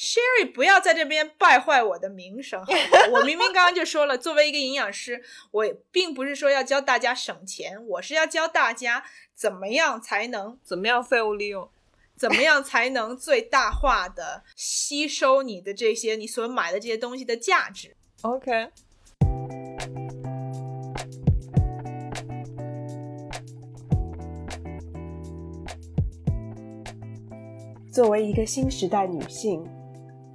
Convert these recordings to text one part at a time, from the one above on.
Sherry，不要在这边败坏我的名声，好吗？我明明刚刚就说了，作为一个营养师，我并不是说要教大家省钱，我是要教大家怎么样才能怎么样废物利用，怎么样才能最大化的吸收你的这些你所买的这些东西的价值。OK，作为一个新时代女性，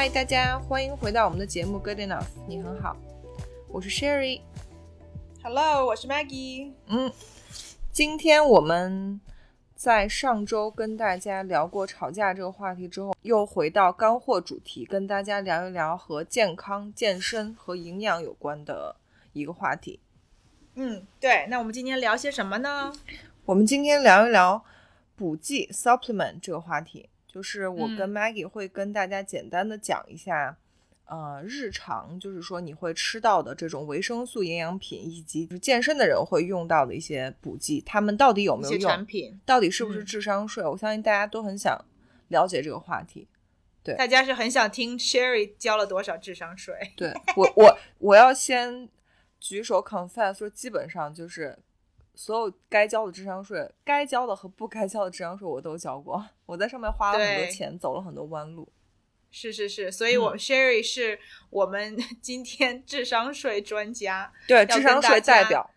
嗨，大家欢迎回到我们的节目 Good Enough，你很好，我是 Sherry。Hello，我是 Maggie。嗯，今天我们在上周跟大家聊过吵架这个话题之后，又回到干货主题，跟大家聊一聊和健康、健身和营养有关的一个话题。嗯，对，那我们今天聊些什么呢？我们今天聊一聊补剂 （supplement） 这个话题，就是我跟嗯 Maggie 会跟大家简单的讲一下。呃，日常就是说你会吃到的这种维生素营养品，以及就是健身的人会用到的一些补剂，他们到底有没有用？产品，到底是不是嗯智商税？我相信大家都很想了解这个话题。对大家是很想听 Sherry 交了多少智商税。对我，我我要先举手 confess 说，基本上就是所有该交的智商税，该交的和不该交的智商税我都交过。我在上面花了很多钱，走了很多弯路。是是是，所以我、嗯 Sherry 是我们 今天智商税专家，对，智商税代表。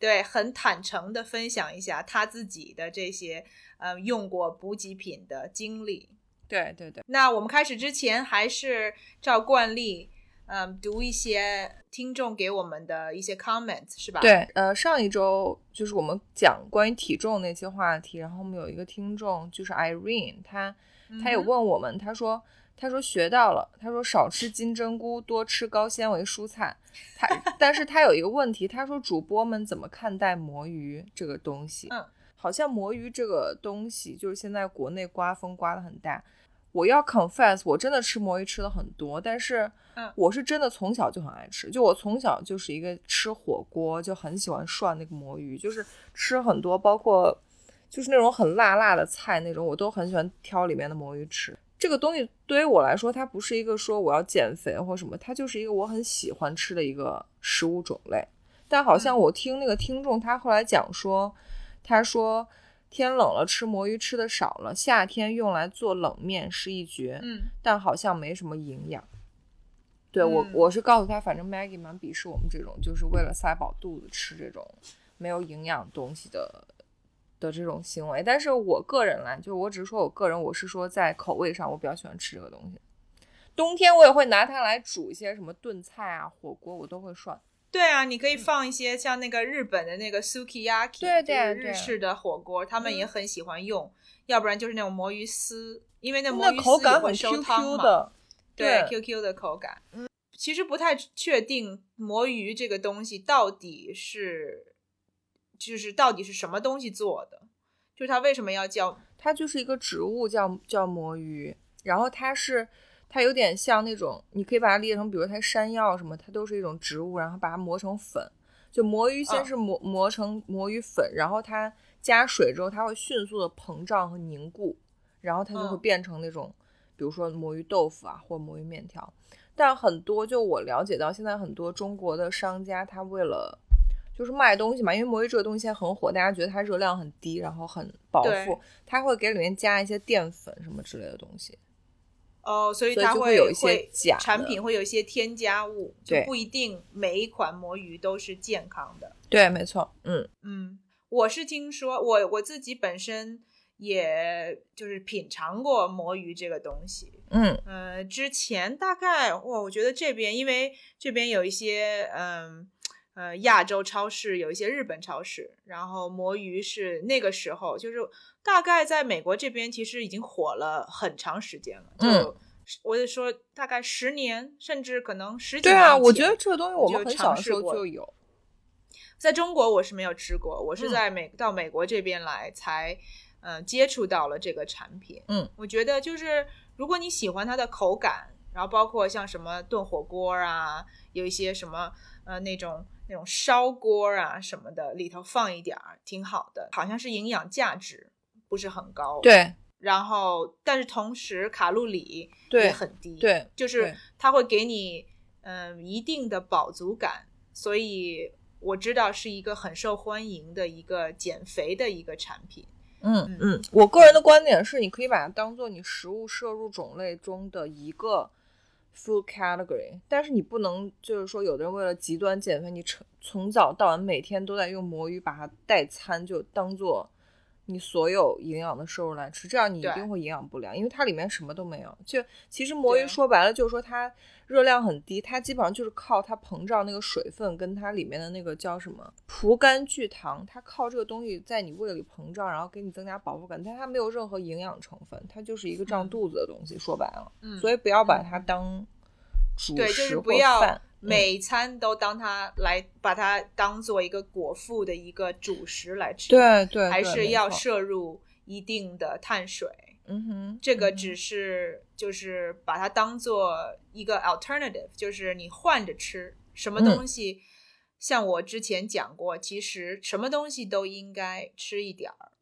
对，很坦诚的分享一下他自己的这些呃用过补给品的经历。对对对，那我们开始之前，还是照惯例，嗯，读一些听众给我们的一些 comments，是吧？，对，呃，上一周就是我们讲关于体重那些话题，然后我们有一个听众就是 Irene，她她有嗯哼问我们，她说她说学到了，她说少吃金针菇，多吃高纤维蔬菜。她 但是她有一个问题，她说主播们怎么看待魔芋这个东西？嗯，好像魔芋这个东西就是现在国内刮风刮得很大。我要 confess，我真的吃魔芋吃的很多，但是嗯我是真的从小就很爱吃，就我从小就是一个吃火锅就很喜欢涮那个魔芋，就是吃很多，包括就是那种很辣辣的菜那种，我都很喜欢挑里面的魔芋吃。这个东西对于我来说，它不是一个说我要减肥或什么，它就是一个我很喜欢吃的一个食物种类。但好像嗯我听那个听众他后来讲说，他说天冷了吃魔芋吃的少了，夏天用来做冷面是一绝，嗯，但好像没什么营养。对我嗯，我是告诉他，反正 Maggie 蛮鄙视我们这种，就是为了塞饱肚子吃这种没有营养东西的的这种行为。但是我个人来，就我只是说我个人，我是说在口味上，我比较喜欢吃这个东西。冬天我也会拿它来煮一些什么炖菜啊、火锅，我都会涮。对啊，你可以放一些像那个日本的那个 sukiyaki，对就是对对日式的火锅，他们也嗯很喜欢用，要不然就是那种魔芋丝，因为那魔芋丝也会收 Q 汤 Q 嘛。的，对对 QQ 的口感。嗯，其实不太确定魔芋这个东西到底是，就是到底是什么东西做的，就是它为什么要叫它就是一个植物叫叫魔芋，然后它是它有点像那种，你可以把它理解成，比如它山药什么，它都是一种植物，然后把它磨成粉。就魔芋先嗯是磨、磨成魔芋粉，然后它加水之后，它会迅速的膨胀和凝固，然后它就会嗯变成那种，比如说魔芋豆腐啊，或魔芋面条。但很多就我了解到，现在很多中国的商家，他为了就是卖东西嘛，因为魔芋这个东西现在很火，大家觉得它热量很低，然后很饱腹，它会给里面加一些淀粉什么之类的东西。哦，所以它会有一些假产品会有一些添加物，就不一定每一款魔芋都是健康的。对，没错，嗯嗯，我是听说，我我自己本身也就是品尝过魔芋这个东西。嗯呃，之前大概哇，我觉得这边因为这边有一些嗯呃亚洲超市，有一些日本超市，然后魔芋是那个时候就是大概在美国这边其实已经火了很长时间了，就、嗯我就说大概十年，甚至可能十几年对啊，我觉得这个东西我们就很小的时候就有。在中国我是没有吃过，我是嗯在美、到美国这边来才，呃，接触到了这个产品。嗯，我觉得就是如果你喜欢它的口感，然后包括像什么炖火锅啊，有一些什么呃那种那种烧锅啊什么的，里头放一点儿挺好的，好像是营养价值不是很高。，对然后但是同时卡路里也很低。。对，就是它会给你嗯、呃一定的饱足感，所以我知道是一个很受欢迎的一个减肥的一个产品。嗯嗯，我个人的观点是，你可以把它当做你食物摄入种类中的一个 food category，但是你不能就是说，有的人为了极端减肥，你从从早到晚每天都在用魔芋把它代餐，就当做你所有营养的摄入来吃，这样你一定会营养不良，因为它里面什么都没有。就其实魔芋说白了就是说它热量很低，它基本上就是靠它膨胀那个水分跟它里面的那个叫什么葡甘聚糖，它靠这个东西在你胃里膨胀，然后给你增加饱腹感，但它没有任何营养成分，它就是一个胀嗯肚子的东西。说白了，嗯所以不要把嗯它当主对，就是食或不要饭。嗯每餐都当它来把它当做一个果腹的一个主食来吃，，对对，还是要摄入一定的碳水。嗯哼，这个只是就是把它当做一个 alternative，就是你换着吃，什么嗯东西，像我之前讲过，其实什么东西都应该吃一点儿，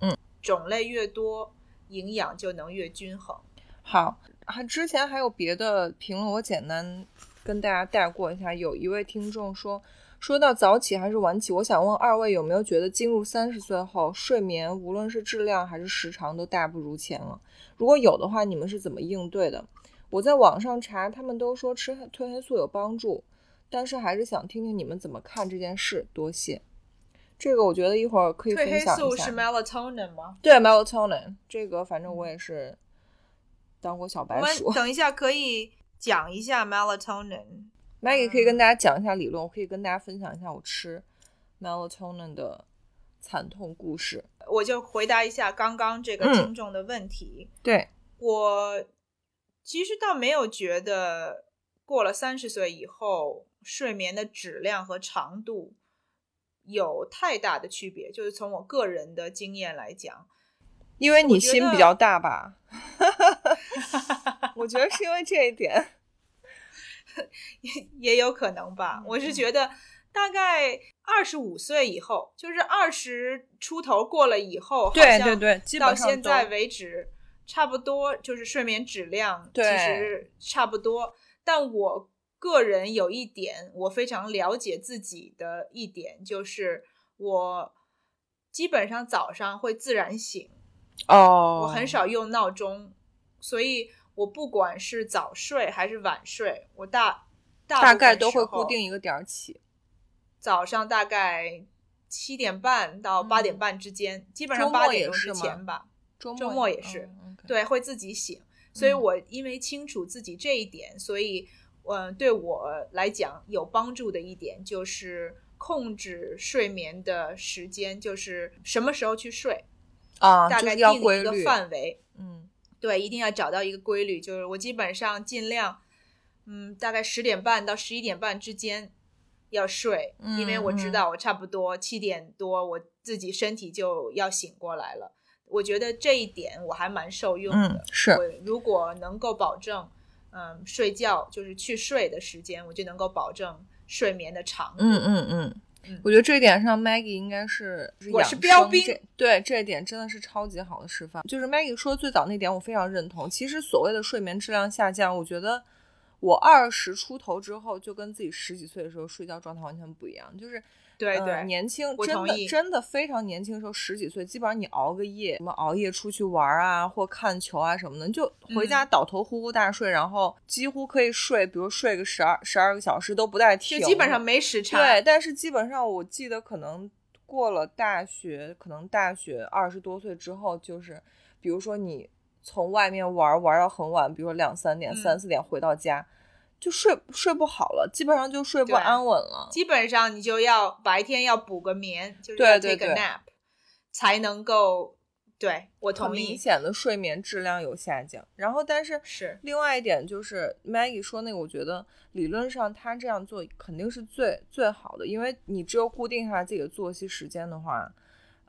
嗯，种类越多，营养就能越均衡。好，还之前还有别的评论，我简单跟大家带过一下。有一位听众说，说到早起还是晚起，我想问二位有没有觉得进入三十岁后，睡眠无论是质量还是时长都大不如前了？如果有的话，你们是怎么应对的？我在网上查，他们都说吃褪黑素有帮助，但是还是想听听你们怎么看这件事。多谢。这个我觉得一会儿可以褪分享一下黑素是。melatonin 吗？对 melatonin 这个，反正我也是当过小我们白鼠。等一下可以讲一下 melatonin。Maggie 可以跟大家讲一下理论，我可以跟大家分享一下我吃 melatonin 的惨痛故事。我就回答一下刚刚这个嗯听众的问题。对，我其实倒没有觉得过了三十岁以后睡眠的质量和长度有太大的区别，就是从我个人的经验来讲，因为你心比较大吧？我觉得是因为这一点。也也有可能吧。嗯我是觉得大概二十五岁以后，就是二十出头过了以后，好像对对对，基到现在为止，差不多就是睡眠质量其实差不多。但我个人有一点，我非常了解自己的一点，就是我基本上早上会自然醒，哦，我很少用闹钟，所以我不管是早睡还是晚睡，我大大概都会固定一个点儿起。早上大概七点半到八点嗯半之间，基本上八点钟之前吧。周周末末也是对，会自己醒。所以嗯我因为清楚自己这一点，所以呃，对我来讲有帮助的一点就是控制睡眠的时间，就是什么时候去睡，啊，大概要定一个。范围。嗯对，一定要找到一个规律，就是我基本上尽量，嗯，大概十点半到十一点半之间要睡，因为我知道我差不多七点多我自己身体就要醒过来了。我觉得这一点我还蛮受用的。嗯，是我如果能够保证，嗯，睡觉就是去睡的时间，我就能够保证睡眠的长度。嗯嗯嗯嗯，我觉得这一点上，Maggie 应该是我是养标兵对这一点真的是超级好的示范。就是 Maggie 说最早那点，我非常认同。其实所谓的睡眠质量下降，我觉得我二十出头之后，就跟自己十几岁的时候睡觉状态完全不一样。就是呃对对，年轻真的真的非常年轻的时候，十几岁，基本上你熬个夜，什么熬夜出去玩啊，或看球啊什么的，你就回嗯家倒头呼呼大睡，然后几乎可以睡，比如睡个十二十二个小时都不带停，就基本上没时差。对，但是基本上我记得可能过了大学，可能大学二十多岁之后，就是比如说你从外面玩玩到很晚，比如说两三点、嗯三四点回到家，就睡睡不好了，基本上就睡不安稳了。基本上你就要白天要补个眠，就是要对 take 对 a 对 nap，才能够。对我同意，明显的睡眠质量有下降。然后，但是是另外一点就是 Maggie 说那个，我觉得理论上他这样做肯定是最最好的，因为你只有固定下来自己的作息时间的话，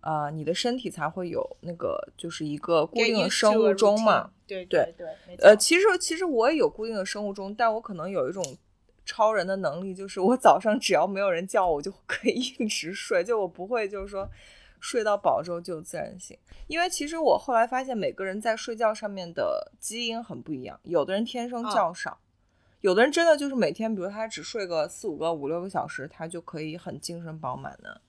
呃，你的身体才会有那个就是一个固定的生物钟嘛。对对对，呃，其实其实我也有固定的生物钟，但我可能有一种超人的能力，就是我早上只要没有人叫我，我就可以一直睡，就我不会就是说睡到饱之后就自然醒。因为其实我后来发现，每个人在睡觉上面的基因很不一样，有的人天生啊觉少。有的人真的就是每天，比如他只睡个四五个、五六个小时，他就可以很精神饱满的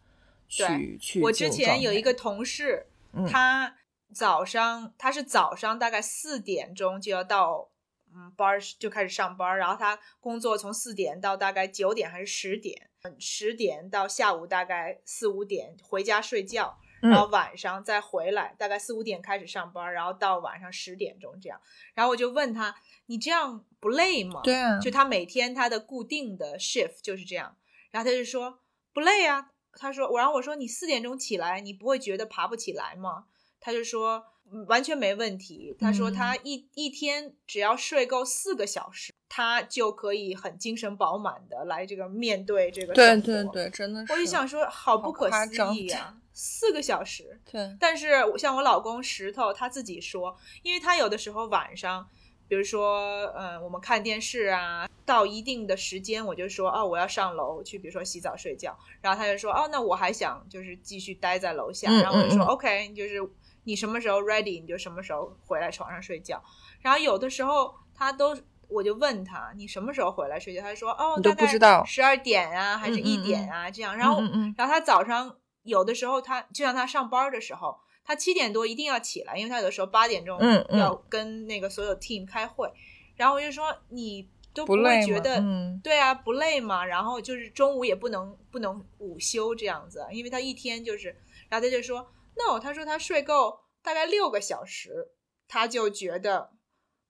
去对去。我之前有一个同事，嗯他早上他是早上大概四点钟就要到嗯班儿就开始上班儿，然后他工作从四点到大概九点还是十点，十点到下午大概四五点回家睡觉，嗯然后晚上再回来，大概四五点开始上班儿，然后到晚上十点钟这样。然后我就问他，你这样不累吗？对啊，就他每天他的固定的 shift 就是这样，然后他就说不累啊，他说我，然后我说你四点钟起来，你不会觉得爬不起来吗？他就说、嗯完全没问题，他说嗯他一、一天只要睡够四个小时，他就可以很精神饱满的来这个面对这个对生活对对，真的是。我就想说好不可思议啊，四个小时，对，但是像我老公石头他自己说，因为他有的时候晚上，比如说，嗯，我们看电视啊，到一定的时间，我就说，哦，我要上楼去，比如说洗澡睡觉，然后他就说，哦，那我还想就是继续待在楼下，嗯然后我就说、嗯嗯 OK，就是你什么时候 ready，你就什么时候回来床上睡觉，然后有的时候他都。我就问他，你什么时候回来睡觉？他说，哦，大概不知道十二点啊，还是一点啊，这样。然后然后他早上有的时候他就像他上班的时候，他七点多一定要起来，因为他有的时候八点钟要跟那个所有 team 开会。然后我就说你都不累吗觉得，嗯对啊，不累嘛。然后就是中午也不能不能午休这样子，因为他一天就是，然后他就说 no，他说他睡够大概六个小时，他就觉得。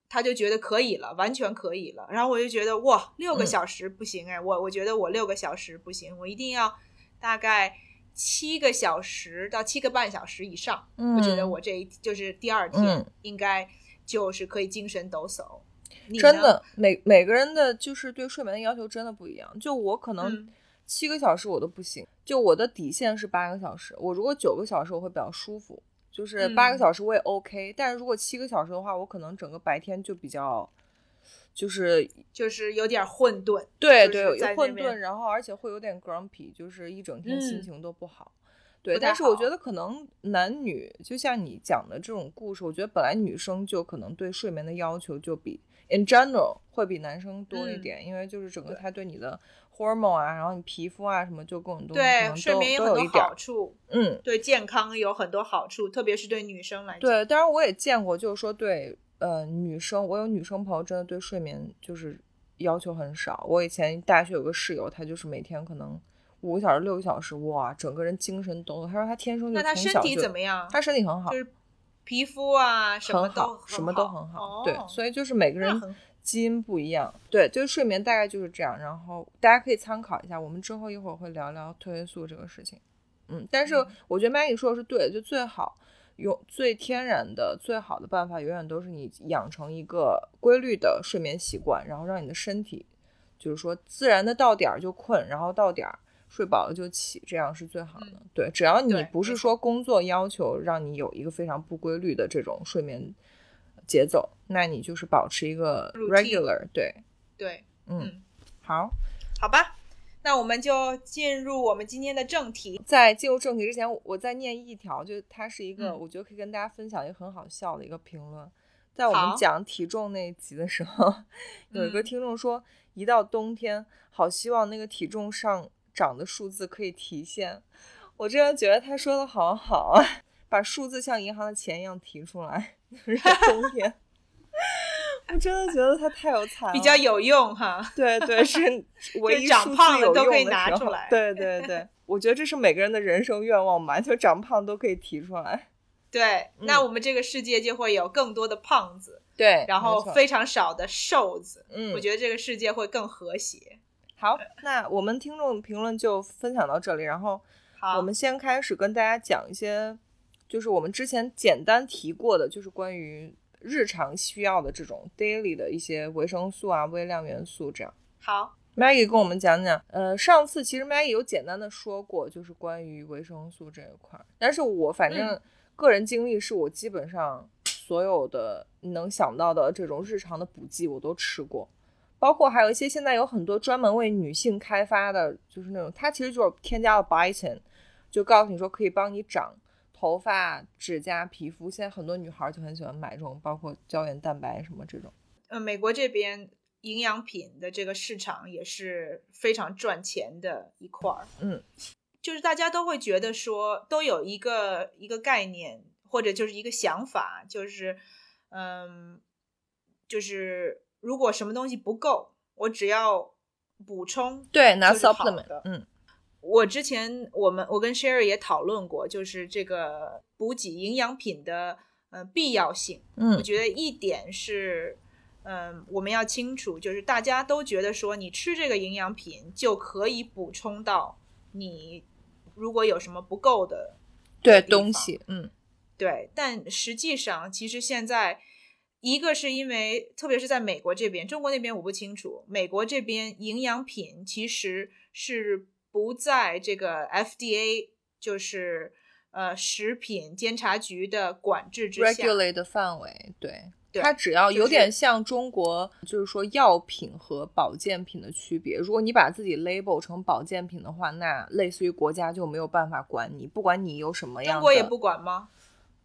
他就觉得可以了，完全可以了。然后我就觉得哇，六个嗯小时不行哎，我我觉得我六个小时不行，我一定要大概七个小时到七个半小时以上。嗯，我觉得我这一就是第二天嗯应该就是可以精神抖擞。真的，每每个人的就是对睡眠的要求真的不一样。就我可能嗯七个小时我都不行，就我的底线是八个小时。我如果九个小时我会比较舒服，就是八个嗯小时我也 OK、但是如果七个小时的话，我可能整个白天就比较，就是就是有点混沌。对对就是在那混沌，然后而且会有点 grumpy，就是一整天心嗯情都不好。对，但是我觉得可能男女，就像你讲的这种故事，我觉得本来女生就可能对睡眠的要求就比 in general 会比男生多一嗯点，因为就是整个他对你的 hormone 啊，然后你皮肤啊什么，就各种东西可对，睡眠有很多好。处，嗯，对健康有很多好处，特别是对女生来讲。对，当然我也见过，就是说对呃女生，我有女生朋友真的对睡眠就是要求很少。我以前大学有个室友，她就是每天可能五个小时、六个小时，哇，整个人精神抖擞。她说她天生就那她身体怎么样？她身体很好，就是皮肤啊，什么都很好，什么都很好。对，哦所以就是每个人基因不一样。对，就是睡眠大概就是这样。然后大家可以参考一下，我们之后一会儿会聊聊褪黑素这个事情。嗯，但是嗯我觉得 Maggie 说的是对的，就最好用最天然的、最好的办法，永远都是你养成一个规律的睡眠习惯，然后让你的身体就是说自然的到点儿就困，然后到点儿睡饱了就起，这样是最好的。对，只要你不是说工作要求让你有一个非常不规律的这种睡眠节奏，那你就是保持一个 regular。对，对，嗯，嗯，好。好吧，那我们就进入我们今天的正题。在进入正题之前，我我再念一条，就它是一个、嗯我觉得可以跟大家分享一个很好笑的一个评论。在我们讲体重那一集的时候，有一个嗯听众说，一到冬天，好希望那个体重上涨的数字可以提现。我真的觉得他说的好好啊，把数字像银行的钱一样提出来，就是冬天。我真的觉得他太有才了，比较有用哈，对对，是 唯一长胖了都可以拿出来对对对，我觉得这是每个人的人生愿望吧，就长胖都可以提出来。对，嗯那我们这个世界就会有更多的胖子，对，然后非常少的瘦子。嗯，我觉得这个世界会更和谐。好，那我们听众评论就分享到这里，然后好，我们先开始跟大家讲一些，就是我们之前简单提过的，就是关于日常需要的这种 daily 的一些维生素啊、微量元素这样。好，Maggie 跟我们讲讲，呃，上次其实 Maggie 有简单的说过，就是关于维生素这一块儿，但是我反正嗯个人经历是我基本上所有的你能想到的这种日常的补剂我都吃过，包括还有一些现在有很多专门为女性开发的，就是那种它其实就是添加了 biotin，就告诉你说可以帮你长头发、指甲、皮肤。现在很多女孩儿就很喜欢买这种，包括胶原蛋白什么这种。呃，美国这边营养品的这个市场也是非常赚钱的一块儿。嗯，就是大家都会觉得说，都有一个一个概念，或者就是一个想法，就是，嗯，就是如果什么东西不够，我只要补充，对，拿 supplement，嗯我之前我们我跟 Sherry 也讨论过，就是这个补给营养品的呃必要性。嗯我嗯觉得一点是，嗯，我们要清楚，就是大家都觉得说你吃这个营养品就可以补充到你如果有什么不够的，对东西，嗯对，但实际上其实现在。一个是因为，特别是在美国这边，中国那边我不清楚。美国这边营养品其实是不在这个 FDA，就是呃食品监察局的管制之下。regulate 的范围，对。它只要有点像中国，就是说药品和保健品的区别。如果你把自己 label 成保健品的话，那类似于国家就没有办法管你，不管你有什么样的。中国也不管吗？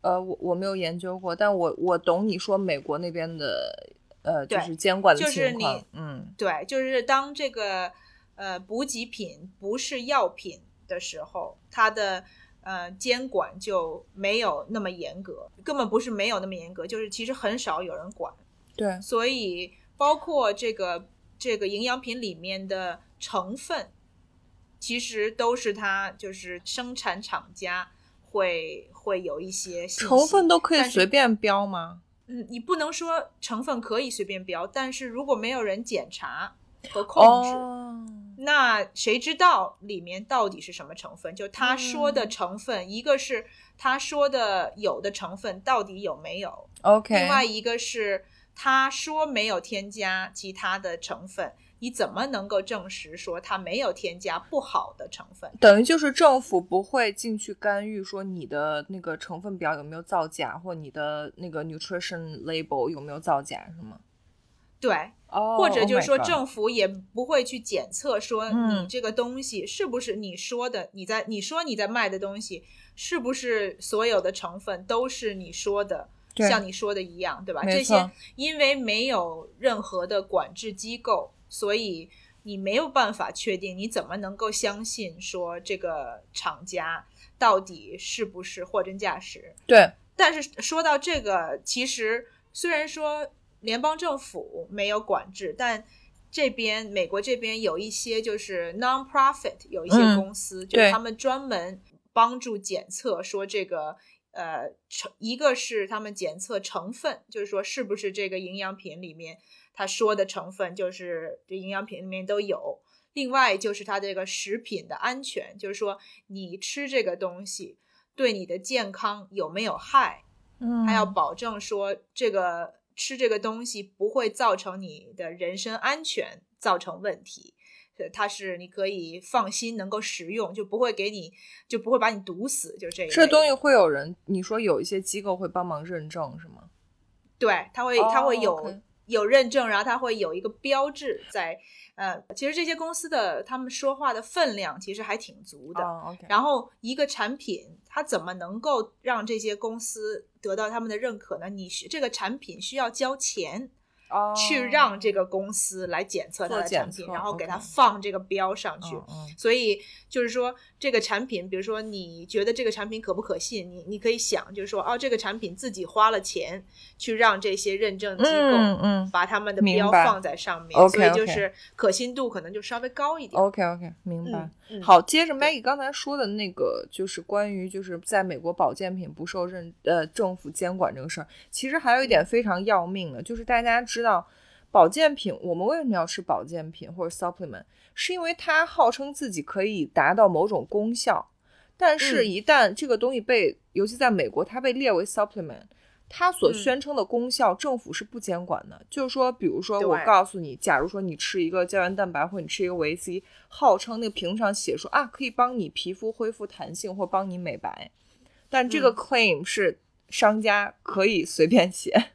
呃，我我没有研究过，但我我懂你说美国那边的呃，就是监管的就是情况。你嗯，对，就是当这个呃补给品不是药品的时候，它的呃监管就没有那么严格，根本不是没有那么严格，就是其实很少有人管。对，所以包括这个这个营养品里面的成分，其实都是它就是生产厂家会会有一些成分都可以随便标吗？嗯，你不能说成分可以随便标，但是如果没有人检查和控制，哦，那谁知道里面到底是什么成分？就他说的嗯成分，一个是他说的有的成分到底有没有，OK，另外一个是他说没有添加其他的成分，你怎么能够证实说他没有添加不好的成分？等于就是政府不会进去干预，说你的那个成分表有没有造假，或你的那个 nutrition label 有没有造假，是吗？对，哦，或者就是说 Oh 政府也不会去检测说嗯。你这个东西是不是你说的，你在你说你在卖的东西是不是所有的成分都是你说的，像你说的一样，对吧？这些因为没有任何的管制机构，所以你没有办法确定，你怎么能够相信说这个厂家到底是不是货真价实？对，但是说到这个，其实虽然说联邦政府没有管制，但这边美国这边有一些就是 non-profit 有一些嗯公司，就他们专门帮助检测，说这个呃成一个是他们检测成分，就是说是不是这个营养品里面他说的成分就是这营养品里面都有。另外就是它这个食品的安全，就是说你吃这个东西对你的健康有没有害，嗯，还要保证说这个吃这个东西不会造成你的人身安全造成问题，呃它是你可以放心能够食用，就不会给你就不会把你毒死，就这一类这东西会有人，你说有一些机构会帮忙认证是吗？对，他会他会哦有、有认证，然后它会有一个标志在。呃，其实这些公司的他们说话的分量其实还挺足的。然后一个产品，它怎么能够让这些公司得到他们的认可呢？你需这个产品需要交钱，哦去让这个公司来检测它的产品，然后给它放这个标上去。所以就是说，这个产品，比如说你觉得这个产品可不可信，你你可以想，就是说，哦，这个产品自己花了钱去让这些认证机构嗯嗯把他们的标放在上面所以就是可信度可能就稍微高一点。，OK OK，明白。好，接着 Maggie 刚才说的那个，就是关于就是在美国保健品不受认呃政府监管这个事儿，其实还有一嗯点非常要命的，就是大家知道保健品，我们为什么要吃保健品或者 supplement，是因为它号称自己可以达到某种功效，但是嗯一旦这个东西被，尤其在美国，它被列为 supplement。它所嗯宣称的功效，政府是不监管的。就是说，比如说，我告诉你，假如说你吃一个胶原蛋白，或者你吃一个维 C，号称那个屏幕上写说啊，可以帮你皮肤恢复弹性或帮你美白，但这个嗯 claim 是商家可以随便写。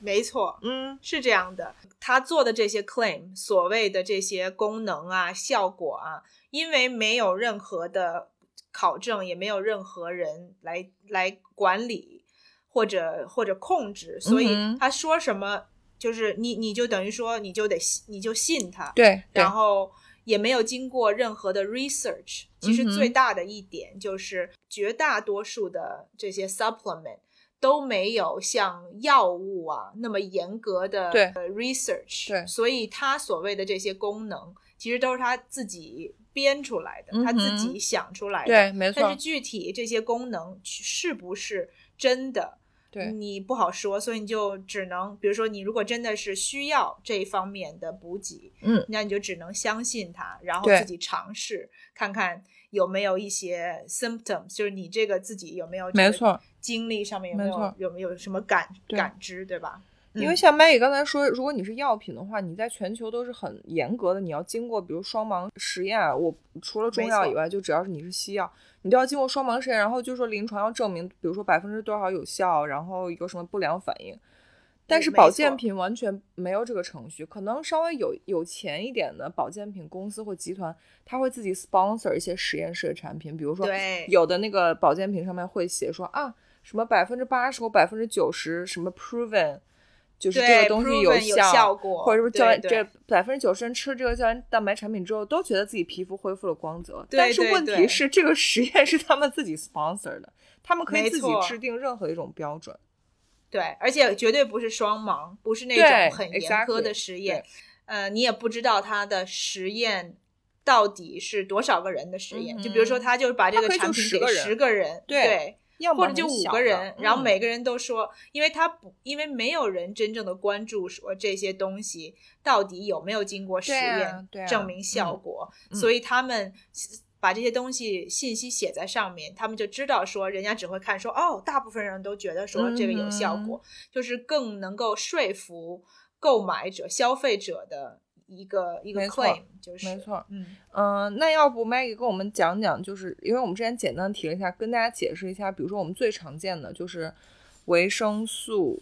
没错，嗯。是这样的，他做的这些 claim，所谓的这些功能啊、效果啊，因为没有任何的考证，也没有任何人来来管理或者或者控制，所以他说什么，就是你你就等于说你就得信你就信他，对，对。然后也没有经过任何的 research。其实最大的一点就是，绝大多数的这些 supplement 都没有像药物啊那么严格的呃 research。对所以他所谓的这些功能，其实都是他自己编出来的，他自己想出来的。对，没错但是，具体这些功能是不是真的，对，你不好说，所以你就只能，比如说你如果真的是需要这一方面的补给，嗯，那你就只能相信它，然后自己尝试看看有没有一些 symptoms，就是你这个自己有没有没错，经历上面有没有没有没有什么感感知，对吧？嗯因为像 Maggie 刚才说，如果你是药品的话，你在全球都是很严格的，你要经过比如双盲实验啊。我除了中药以外，就只要是你是西药，你都要经过双盲实验，然后就说临床要证明，比如说百分之多少有效，然后有什么不良反应。但是保健品完全没有这个程序，可能稍微有有钱一点的保健品公司或集团，他会自己 sponsor 一些实验室的产品，比如说有的那个保健品上面会写说啊，什么百分之八十或百分之九十什么 proven，就是这个东西有效，果或者是胶原对这对百分之九十人吃这个胶原蛋白产品之后，都觉得自己皮肤恢复了光泽。但是问题是，这个实验是他们自己 sponsor 的，他们可以自己制定任何一种标准。对，而且绝对不是双盲，不是那种很严苛的实验对。呃，你也不知道它的实验到底是多少个人的实验。嗯就比如说，他就是把这个产品10个人给十个人，对对，要么或者就五个人，然后嗯。每个人都说，因为他不，因为没有人真正的关注说这些东西到底有没有经过实验证明效嗯果，嗯。所以他们把这些东西信息写在上面，他们就知道说，人家只会看说，哦，大部分人都觉得说这个有效嗯。果，就是更能够说服购买者、消费者的一个一个 claim，就是没错嗯。嗯、那要不 Maggie 跟我们讲讲，就是因为我们之前简单提了一下，跟大家解释一下，比如说我们最常见的就是维生素，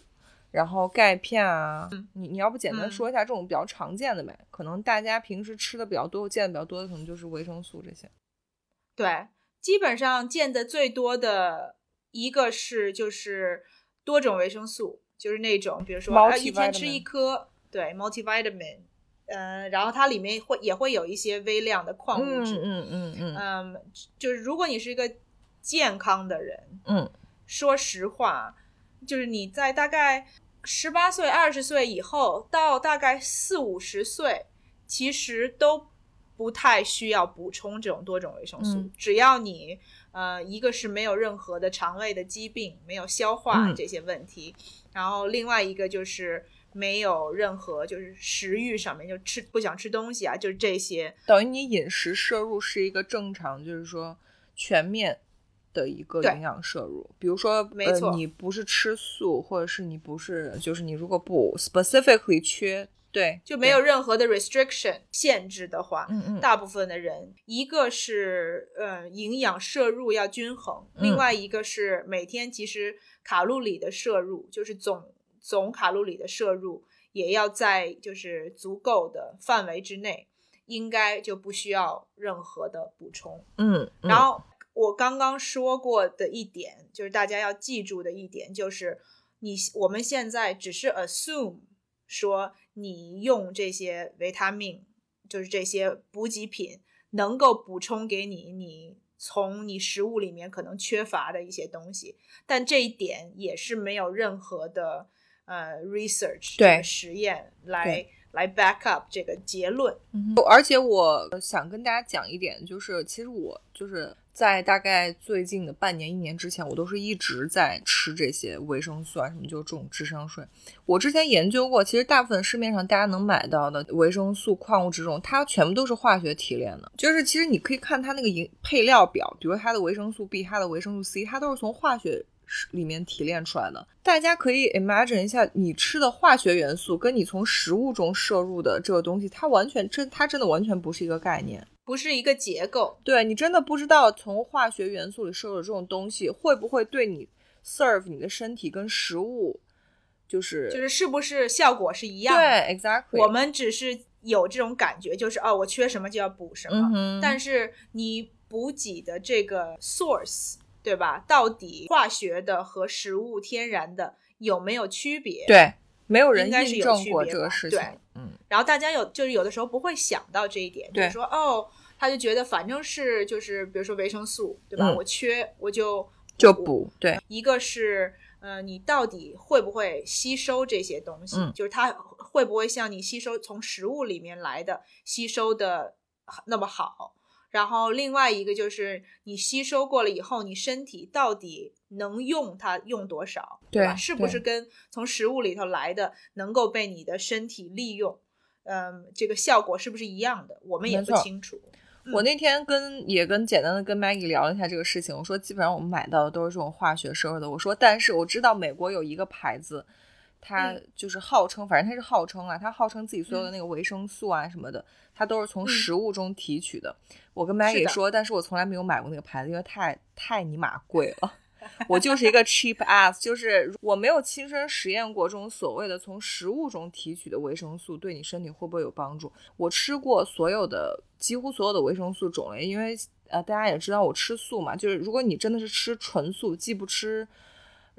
然后钙片啊，你你要不简单嗯说一下这种比较常见的呗？可能大家平时吃的比较多、见的比较多的，可能就是维生素这些。对，基本上见的最多的一个是就是多种维生素，就是那种比如说啊一天吃一颗，对，multivitamin，呃，然后它里面会也会有一些微量的矿物嗯质，嗯嗯嗯。嗯，就是如果你是一个健康的人，嗯，说实话，就是你在大概十八岁、二十岁以后到大概四五十岁，其实都不太需要补充这种多种维生素，嗯。只要你呃，一个是没有任何的肠胃的疾病，没有消化嗯。这些问题，然后另外一个就是。没有任何就是食欲上面就吃不想吃东西啊，就是这些等于你饮食摄入是一个正常，就是说全面的一个营养摄入。比如说，没错呃，你不是吃素，或者是你不是，就是你如果不 specifically 缺，对，就没有任何的 restriction 限制的话，嗯嗯大部分的人，一个是呃营养摄入要均衡，嗯另外一个是每天其实卡路里的摄入，就是总总卡路里的摄入也要在就是足够的范围之内，应该就不需要任何的补充。嗯，嗯然后我刚刚说过的一点，就是大家要记住的一点，就是你我们现在只是 assume 说你用这些维他命，就是这些补给品，能够补充给你你从你食物里面可能缺乏的一些东西，但这一点也是没有任何的呃 research 对实验来来 back up 这个结论。而且我想跟大家讲一点，就是其实我就是在大概最近的半年、一年之前，我都是一直在吃这些维生素啊什么，就是这种智商税。我之前研究过，其实大部分市面上大家能买到的维生素、矿物质这种，它全部都是化学提炼的。就是其实你可以看它那个营配料表，比如它的维生素 B、它的维生素 C，它都是从化学里面提炼出来的。大家可以 imagine 一下，你吃的化学元素跟你从食物中摄入的这个东西，它完全真它真的完全不是一个概念。不是一个结构，对你真的不知道从化学元素里摄入的这种东西会不会对你 serve 你的身体跟食物，就是就是是不是效果是一样的？对，exactly。我们只是有这种感觉，就是哦，我缺什么就要补什么。嗯但是你补给的这个 source，对吧？到底化学的和食物天然的有没有区别？。对，没有人应该是有印证过区别这个事情对。嗯，然后大家有就是有的时候不会想到这一点，就是说哦，他就觉得反正是就是比如说维生素，对吧？嗯我缺我就就补。对，一个是呃，你到底会不会吸收这些东西？嗯就是它会不会像你吸收从食物里面来的吸收的那么好？然后另外一个就是你吸收过了以后，你身体到底能用它用多少，对吧？是不是跟从食物里头来的能够被你的身体利用？嗯，这个效果是不是一样的？我们也不清楚。我那天跟也跟简单的跟 Maggie 聊了一下这个事情，我说基本上我们买到的都是这种化学摄入的。我说，但是我知道美国有一个牌子，它嗯就是号称，反正它是号称啊，它号称自己所有的那个维生素啊什么的，它都是从食物中提取的。我跟是 Maggie 的说，但是我从来没有买过那个牌子，因为太太尼玛贵了。我就是一个 cheap ass，就是我没有亲身实验过这种所谓的从食物中提取的维生素对你身体会不会有帮助。我吃过所有的几乎所有的维生素种类，因为呃大家也知道我吃素嘛，就是如果你真的是吃纯素，既不吃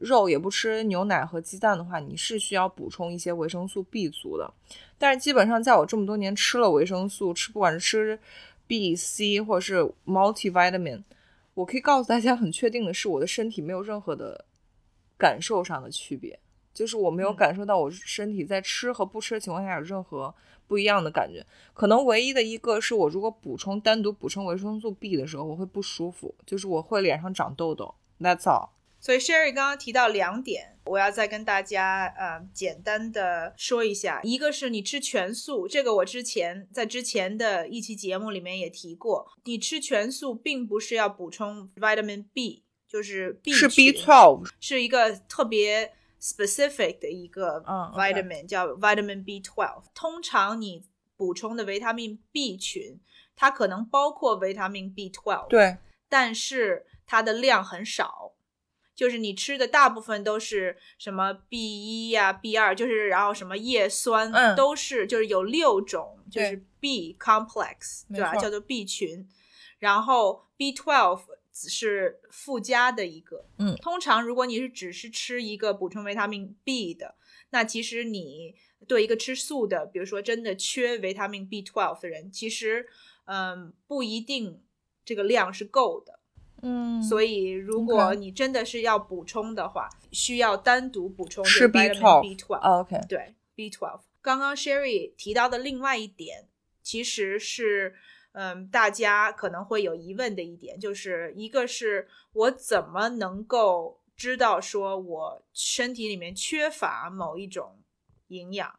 肉也不吃牛奶和鸡蛋的话，你是需要补充一些维生素 B 族的。但是基本上在我这么多年吃了维生素，吃不管是吃 B、C 或者是 multivitamin。我可以告诉大家，很确定的是，我的身体没有任何的感受上的区别，就是我没有嗯感受到我身体在吃和不吃的情况下有任何不一样的感觉。可能唯一的一个是我如果补充单独补充维生素 B 的时候，我会不舒服，就是我会脸上长痘痘。That's all。所以 Sherry 刚刚提到两点，我要再跟大家呃简单的说一下。一个是你吃全素，这个我之前在之前的一期节目里面也提过，你吃全素并不是要补充 vitamin B，就是 B 是 B twelve，是一个特别 specific 的一个嗯 vitamin，、叫 vitamin B12。通常你补充的维他命 B 群，它可能包括维他命 B12，对，但是它的量很少。就是你吃的大部分都是什么 B 一呀、B 二，就是然后什么叶酸，嗯都是就是有六种，就是 B complex，对吧？叫做 B 群，然后 B twelve 是附加的一个。嗯通常如果你是只是吃一个补充维他命 B 的，那其实你对一个吃素的，比如说真的缺维他命 B twelve 的人，其实嗯不一定这个量是够的。嗯，所以，如果你真的是要补充的话，需要单独补充是这个 vitamin B12 B12。哦 OK，对 B12。刚刚 Sherry 提到的另外一点，其实是嗯，大家可能会有疑问的一点，就是一个是我怎么能够知道说我身体里面缺乏某一种营养，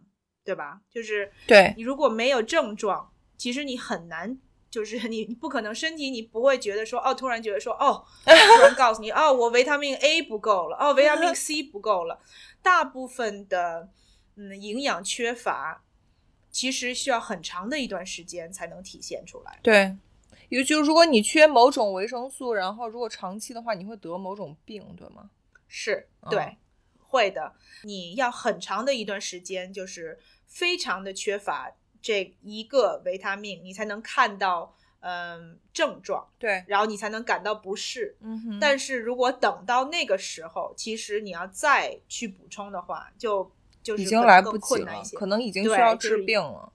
对吧？就是对你如果没有症状，其实你很难。就是你，你不可能身体，你不会觉得说，哦，突然觉得说，哦，突然告诉你，哦，我维他命 A 不够了，哦，维他命 C 不够了。大部分的，嗯，营养缺乏，其实需要很长的一段时间才能体现出来。对，也就是如果你缺某种维生素，然后如果长期的话，你会得某种病，对吗？是哦对，会的。你要很长的一段时间，就是非常的缺乏这一个维他命，你才能看到嗯症状，对，然后你才能感到不适。嗯哼，但是如果等到那个时候，其实你要再去补充的话，就就是已经来不及了可能已经需要治病了。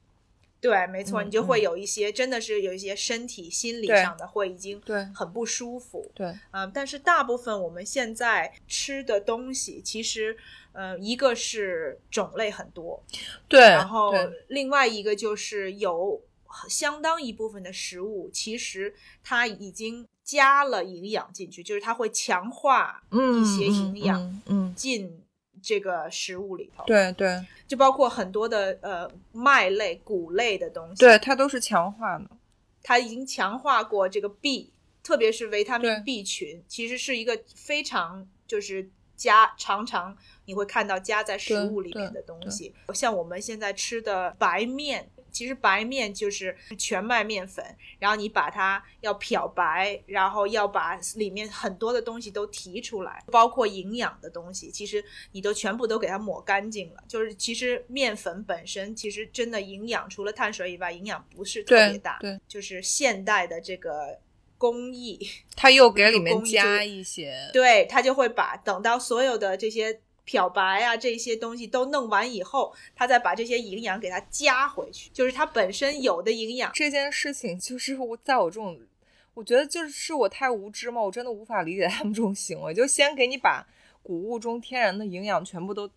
对，没错，嗯你就会嗯有一些真的是有一些身体、心理上的会已经对很不舒服。对，嗯，但是大部分我们现在吃的东西，其实呃，一个是种类很多，对，然后另外一个就是有相当一部分的食物，其实它已经加了营养进去，就是它会强化嗯一些嗯营养嗯嗯，进这个食物里头。，对对就包括很多的呃麦类、谷类的东西。对，它都是强化的。它已经强化过这个 B，特别是维他对命 B 群，其实是一个非常就是加常常你会看到加在食物里面的东西，像我们现在吃的白面。其实白面就是全麦面粉，然后你把它要漂白，然后要把里面很多的东西都提出来，包括营养的东西，其实你都全部都给它抹干净了。就是其实面粉本身其实真的营养，除了碳水以外，营养不是特别对大。对，就是现代的这个工艺，他又给里面加一些，对他就会把等到所有的这些漂白啊这些东西都弄完以后，他再把这些营养给它加回去，就是它本身有的营养。这件事情就是我在我这种，我觉得就是我太无知嘛，我真的无法理解他们这种行为。就先给你把谷物中天然的营养全部都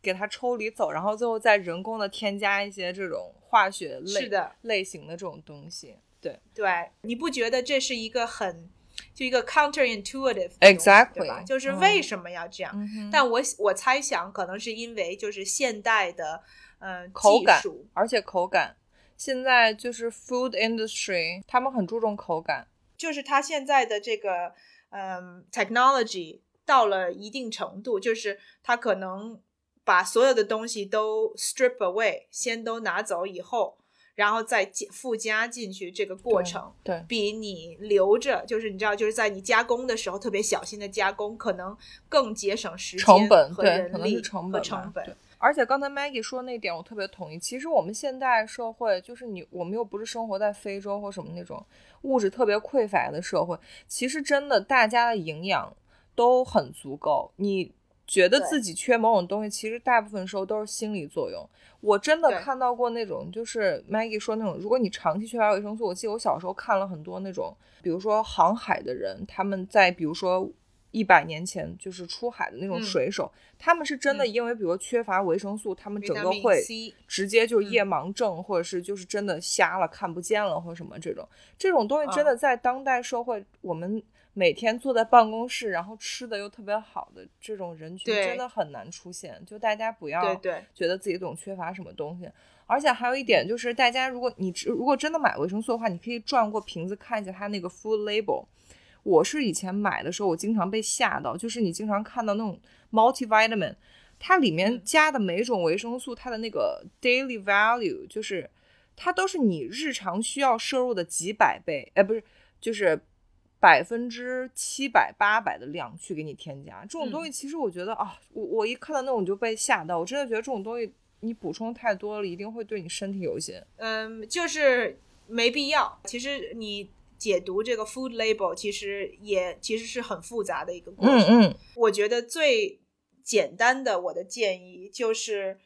给它抽离走，然后最后再人工的添加一些这种化学类是的类型的这种东西。对对，你不觉得这是一个很就一个 counterintuitive Exactly，对吧？就是嗯为什么要这样？嗯但我我猜想可能是因为就是现代的呃口感，而且口感，现在就是 food industry，他们很注重口感。就是它现在的这个嗯 technology 到了一定程度，就是它可能把所有的东西都 strip away，先都拿走以后，然后再加附加进去这个过程。对，比你留着，就是你知道，就是在你加工的时候特别小心的加工，可能更节省时间成本对，和人可能是成本吧成本。而且刚才 Maggie 说那点，我特别同意。其实我们现代社会，就是你我们又不是生活在非洲或什么那种物质特别匮乏的社会，其实真的大家的营养都很足够。你觉得自己缺某种东西，其实大部分时候都是心理作用。我真的看到过那种，就是 Maggie 说那种，如果你长期缺乏维生素，我记得我小时候看了很多那种，比如说航海的人，他们在比如说一百年前就是出海的那种嗯水手，他们是真的嗯因为比如缺乏维生素，他们整个会直接就是嗯夜盲症，或者是就是真的瞎了看不见了，或者什么这种这种东西，真啊的在当代社会，我们每天坐在办公室，然后吃的又特别好的这种人群，真的很难出现。就大家不要觉得自己总缺乏什么东西。而且还有一点就是，大家如果你只如果真的买维生素的话，你可以转过瓶子看一下它那个 food label。我是以前买的时候，我经常被吓到，就是你经常看到那种 multivitamin，它里面嗯加的每种维生素，它的那个 daily value 就是它都是你日常需要摄入的几百倍，哎，不是，就是百分之七百八百的量去给你添加。这种东西其实我觉得、啊，我我一看到那种就被吓到，我真的觉得这种东西你补充太多了，一定会对你身体有一些。嗯，就是没必要。其实你解读这个 food label，其实也其实是很复杂的一个过程。嗯我觉得最简单的我的建议就是，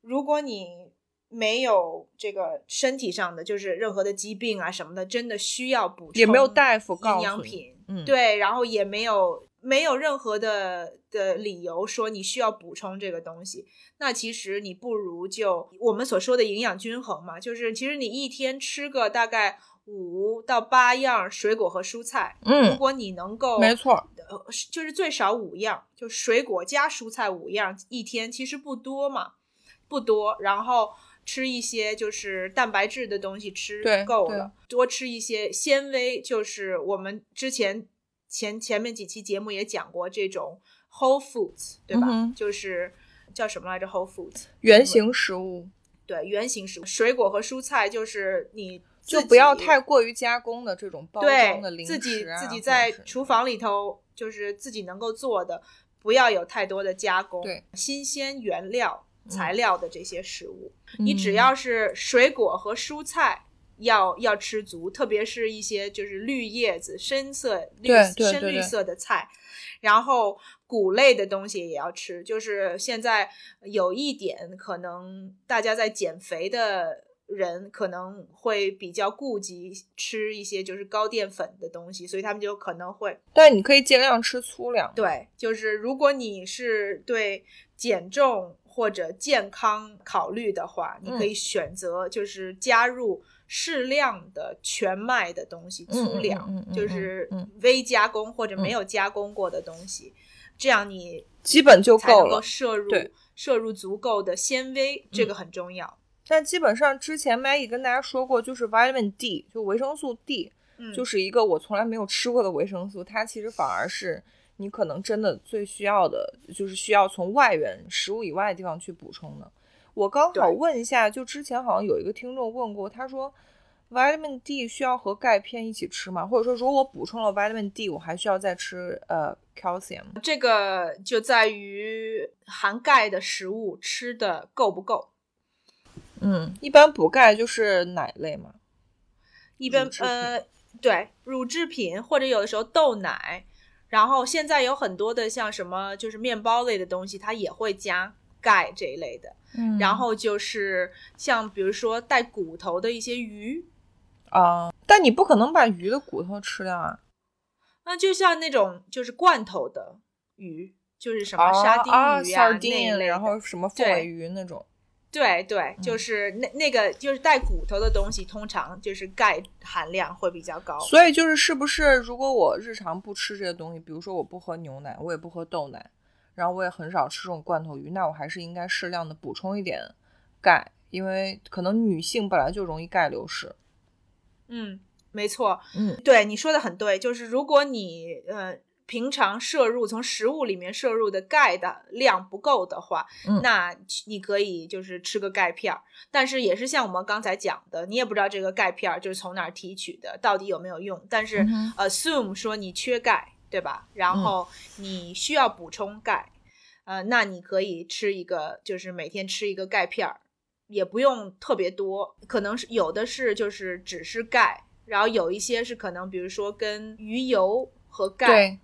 如果你没有这个身体上的就是任何的疾病啊什么的，真的需要补充，也没有大夫告营诉你养品，嗯，对，然后也没有没有任何的的理由说你需要补充这个东西。那其实你不如就我们所说的营养均衡嘛，就是其实你一天吃个大概五到八样水果和蔬菜，如嗯，果你能够没错，呃，就是最少五样，就水果加蔬菜五样一天，其实不多嘛，不多。然后吃一些就是蛋白质的东西吃够了，多吃一些纤维，就是我们之前前前面几期节目也讲过这种 whole foods，对吧？嗯就是叫什么来着？whole foods，原型食物对，原型食物，水果和蔬菜就是你就不要太过于加工的这种包装的零食啊，自己自己在厨房里头，就是自己能够做的，不要有太多的加工，对，新鲜原料材料的这些食物，嗯你只要是水果和蔬菜。要要吃足，特别是一些就是绿叶子、深色绿深绿色的菜，然后谷类的东西也要吃。就是现在有一点可能大家在减肥的人可能会比较顾及吃一些就是高淀粉的东西，所以他们就可能会但你可以尽量吃粗粮。对，就是如果你是对减重或者健康考虑的话，你可以选择就是加入适量的全麦的东西，粗嗯粮，就是嗯微加工或者嗯没有加工过的东西，这样你基本就够够了。摄入摄入足够的纤维，这嗯个很重要。但基本上之前 Maggie 跟大家说过，就是 vitamin D，就维生素 D，嗯，就是一个我从来没有吃过的维生素，它其实反而是你可能真的最需要的，就是需要从外源食物以外的地方去补充的。我刚好问一下，就之前好像有一个听众问过，他说 vitamin D 需要和钙片一起吃吗？或者说，如果我补充了 vitamin D，我还需要再吃呃 calcium？这个就在于含钙的食物吃的够不够。嗯，一般补钙就是奶类嘛。一般呃，对乳制品或者有的时候豆奶，然后现在有很多的像什么就是面包类的东西，它也会加钙这一类的。嗯然后就是像比如说带骨头的一些鱼，啊、但你不可能把鱼的骨头吃掉啊。那就像那种就是罐头的鱼，就是什么啊沙丁啊鱼啊那一类然后什么凤尾鱼那种。对对，嗯就是那那个就是带骨头的东西，通常就是钙含量会比较高。所以就是是不是，如果我日常不吃这些东西，比如说我不喝牛奶，我也不喝豆奶，然后我也很少吃这种罐头鱼，那我还是应该适量的补充一点钙，因为可能女性本来就容易钙流失。嗯，没错，嗯对你说的很对，就是如果你呃平常摄入从食物里面摄入的钙的量不够的话，嗯。那你可以就是吃个钙片儿，但是也是像我们刚才讲的，你也不知道这个钙片儿就是从哪儿提取的，到底有没有用，但是、嗯 assume 说你缺钙，对吧？然后你需要补充钙，呃，那你可以吃一个，就是每天吃一个钙片儿。也不用特别多，可能是有的是就是只是钙，然后有一些是可能比如说跟鱼油和钙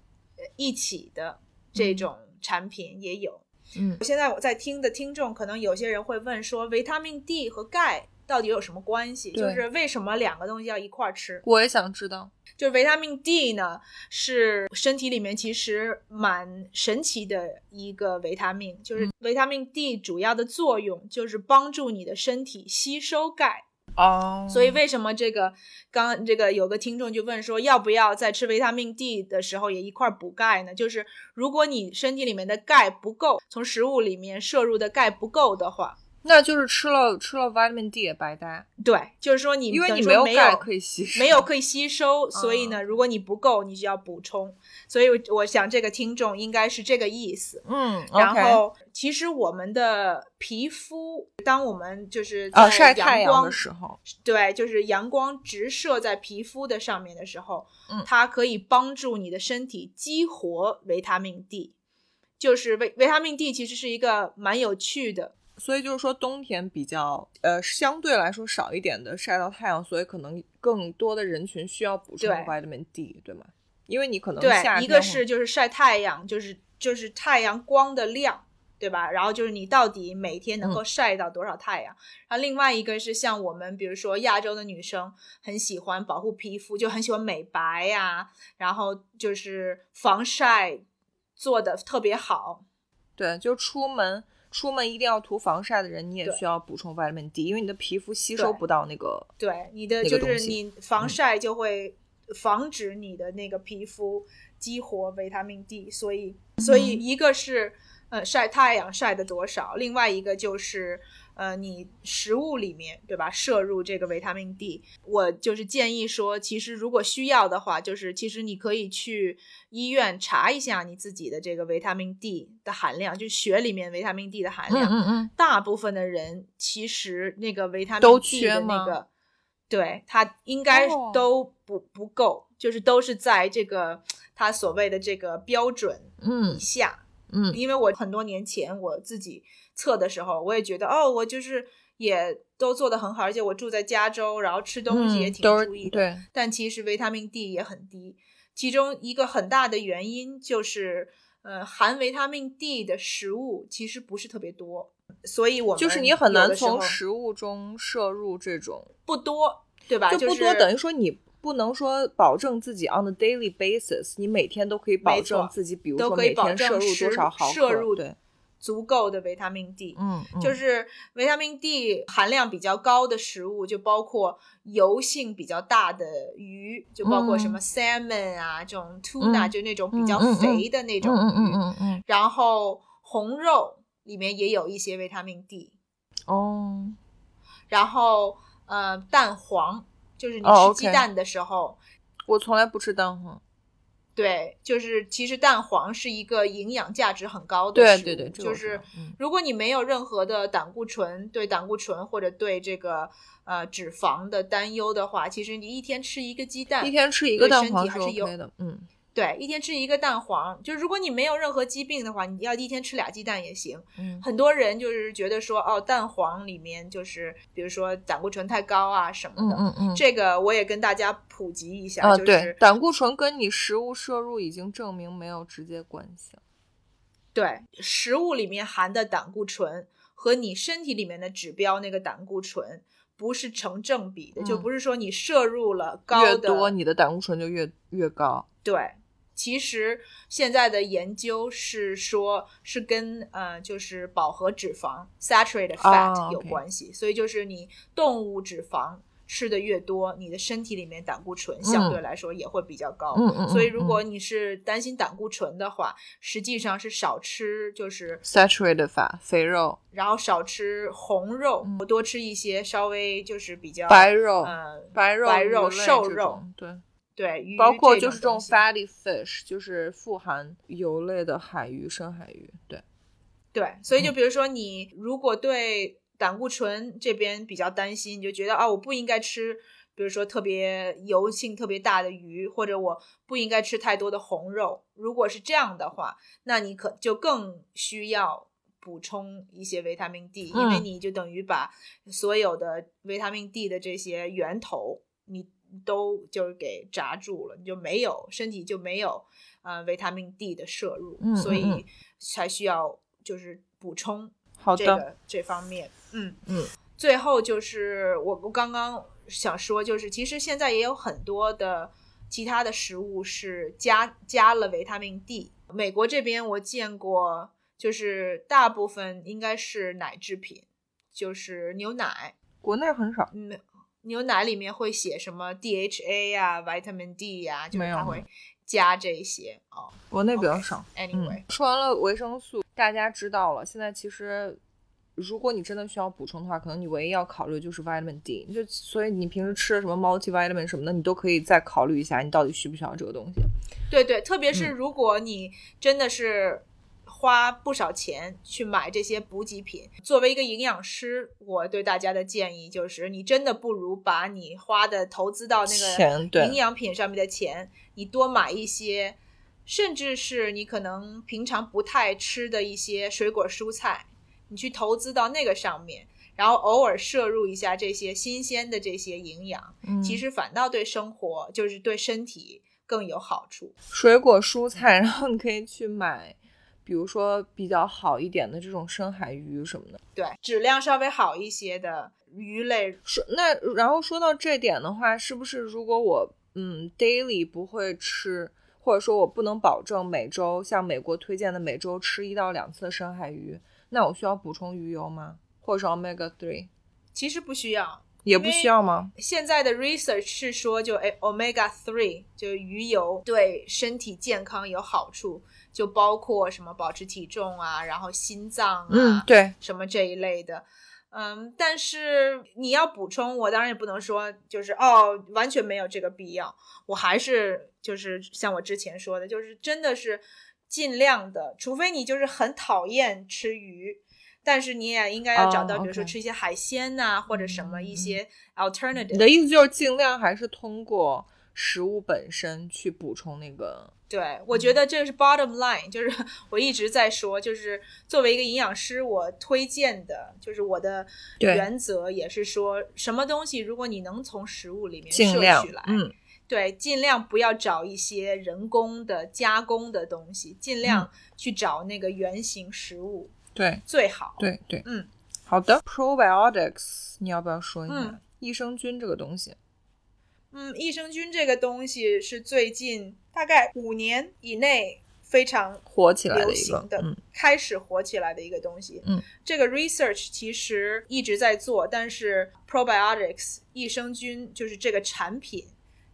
一起的这种产品也有。嗯现在我在听的听众，可能有些人会问说，维他命 D 和钙到底有什么关系？就是为什么两个东西要一块儿吃？我也想知道。就是维他命 D 呢，是身体里面其实蛮神奇的一个维他命。就是维他命 D 主要的作用就是帮助你的身体吸收钙。哦所以为什么这个刚这个有个听众就问说，要不要在吃维他命 D 的时候也一块补钙呢？就是如果你身体里面的钙不够，从食物里面摄入的钙不够的话，那就是吃了吃了 vitamin D 也白搭，对，就是说你因为你有钙说没有可以吸收，没有可以吸收，所以呢，如果你不够，你就要补充。所以我想这个听众应该是这个意思。嗯，然后，其实我们的皮肤，当我们就是啊在晒太阳阳光的时候，对，就是阳光直射在皮肤的上面的时候，嗯它可以帮助你的身体激活维他命 D。就是维维他命 D 其实是一个蛮有趣的，所以就是说冬天比较呃相对来说少一点的晒到太阳，所以可能更多的人群需要补充 vitamin D，对吗？因为你可能对一个是就是晒太阳，就是就是太阳光的量，对吧？然后就是你到底每天能够嗯晒到多少太阳？然后另外一个是像我们比如说亚洲的女生很喜欢保护皮肤，就很喜欢美白呀、然后就是防晒做的特别好。对，就出门出门一定要涂防晒的人，你也需要补充 vitamin D，因为你的皮肤吸收不到那个对，你的就是你防嗯。晒就会防止你的那个皮肤激活维他命 D，所以所以嗯。一个是呃晒太阳晒的多少，另外一个就是呃你食物里面对吧摄入这个维他命 D，我就是建议说，其实如果需要的话，就是其实你可以去医院查一下你自己的这个维他命 D 的含量，就血里面维他命 D 的含量。嗯嗯，大部分的人其实那个维他都命 D 的缺吗？那个，对它应该哦。都不、不够，就是都是在这个它所谓的这个标准嗯。以下。嗯。因为我很多年前我自己测的时候，我也觉得哦，我就是也都做得很好，而且我住在加州，然后吃东西也嗯，挺注意的。对，但其实维他命 D 也很低，其中一个很大的原因就是，呃，含维他命 D 的食物其实不是特别多，所以我们就是你很难从食物中摄入这种，不多，对吧？就不多，等于说你不能说保证自己 on a daily basis，你每天都可以保证自己，比如都可以说每天摄入多少毫克，摄入对，足够的维他命 D。嗯，嗯。就是维他命 D 含量比较高的食物，就包括油性比较大的鱼，就包括什么 salmon 啊，这种 tuna，、嗯。就那种比较肥的那种鱼。嗯嗯嗯嗯嗯，然后红肉里面也有一些维他命 D，哦，然后呃蛋黄，就是你哦吃鸡蛋的时候。我从来不吃蛋黄，对，就是其实蛋黄是一个营养价值很高的食物，对对对，就是如果你没有任何的胆固醇，对胆固醇或者对这个呃脂肪的担忧的话，其实你一天吃一个鸡蛋，一天吃一个蛋黄是还是有 OK 的，嗯，对，一天吃一个蛋黄，就如果你没有任何疾病的话，你要一天吃俩鸡蛋也行。嗯很多人就是觉得说，哦，蛋黄里面就是比如说胆固醇太高啊什么的，嗯嗯嗯，这个我也跟大家普及一下，啊，就是对，胆固醇跟你食物摄入已经证明没有直接关系了。对，食物里面含的胆固醇和你身体里面的指标那个胆固醇不是成正比的，就嗯不是说你摄入了高的越多，你的胆固醇就越越高。对。其实现在的研究是说，是跟呃，就是饱和脂肪 （saturated 啊 fat） 有关系，所以就是你动物脂肪吃的越多，你的身体里面胆固醇相对来说也会比较高。嗯嗯，所以，嗯如果嗯。你是担心胆固醇的话，实际上是少吃，就是 saturated fat 肥肉、然后少吃红肉，嗯。多吃一些稍微就是比较白肉、嗯白肉、白肉瘦肉，对，对鱼包括就是这种 fatty fish，就是富含油类的海鱼、深海鱼，对，对，所以就嗯比如说你如果对胆固醇这边比较担心，你就觉得啊我不应该吃，比如说特别油性特别大的鱼，或者我不应该吃太多的红肉。如果是这样的话，那你可就更需要。补充一些维他命 D，因为嗯你就等于把所有的维他命 D 的这些源头，你都就是给闸住了，你就没有身体就没有呃维他命 D 的摄入，嗯所以才需要就是补充好的，这个这方面。嗯嗯，最后就是我我刚刚想说，就是其实现在也有很多的其他的食物是加加了维他命 D。美国这边我见过，就是大部分应该是奶制品，就是牛奶，国内很少，嗯，牛奶里面会写什么 DHA 呀、维他命 D 呀、就是它会加这些哦。国内比较少。Anyway，、嗯，说完了维生素，大家知道了。现在其实，如果你真的需要补充的话，可能你唯一要考虑就是 vitamin D。就所以你平时吃的什么 multivitamin 什么的，你都可以再考虑一下，你到底需不需要这个东西。对对，特别是嗯如果你真的是花不少钱去买这些补给品，作为一个营养师，我对大家的建议就是，你真的不如把你花的投资到那个营养品上面的钱，你多买一些，甚至是你可能平常不太吃的一些水果蔬菜，你去投资到那个上面。然后偶尔摄入一下这些新鲜的这些营养，嗯其实反倒对生活就是对身体更有好处。水果蔬菜，然后你可以去买，比如说比较好一点的这种深海鱼什么的。对，质量稍微好一些的鱼类，说那然后说到这点的话，是不是如果我嗯 daily 不会吃，或者说我不能保证每周像美国推荐的每周吃一到两次深海鱼，那我需要补充鱼油吗？或者是 omega three 其实不需要。也不需要吗？现在的 research 是说，就哎 omega three 就鱼油对身体健康有好处，就包括什么保持体重啊，然后心脏啊，嗯，对，什么这一类的。嗯，但是你要补充，我当然也不能说就是哦，完全没有这个必要。我还是就是像我之前说的，就是真的是尽量的，除非你就是很讨厌吃鱼，但是你也应该要找到，哦比如说吃一些海鲜呐、或者什么一些 alternative。你的意思就是尽量还是通过食物本身去补充那个，对，我觉得这是 bottom line，就是 我一直在说，就是作为一个营养师，我推荐的，就是我的原则也是说，什么东西如果你能从食物里面摄取来，嗯对，尽量不要找一些人工的加工的东西，尽量去找那个原型食物对最好。对对，嗯，好的。Probiotics，你要不要说一下、嗯益生菌这个东西？嗯，益生菌这个东西是最近大概五年以内非常火起来的流一个行，的，嗯开始火起来的一个东西。嗯，这个 research 其实一直在做，但是 probiotics 益生菌就是这个产品，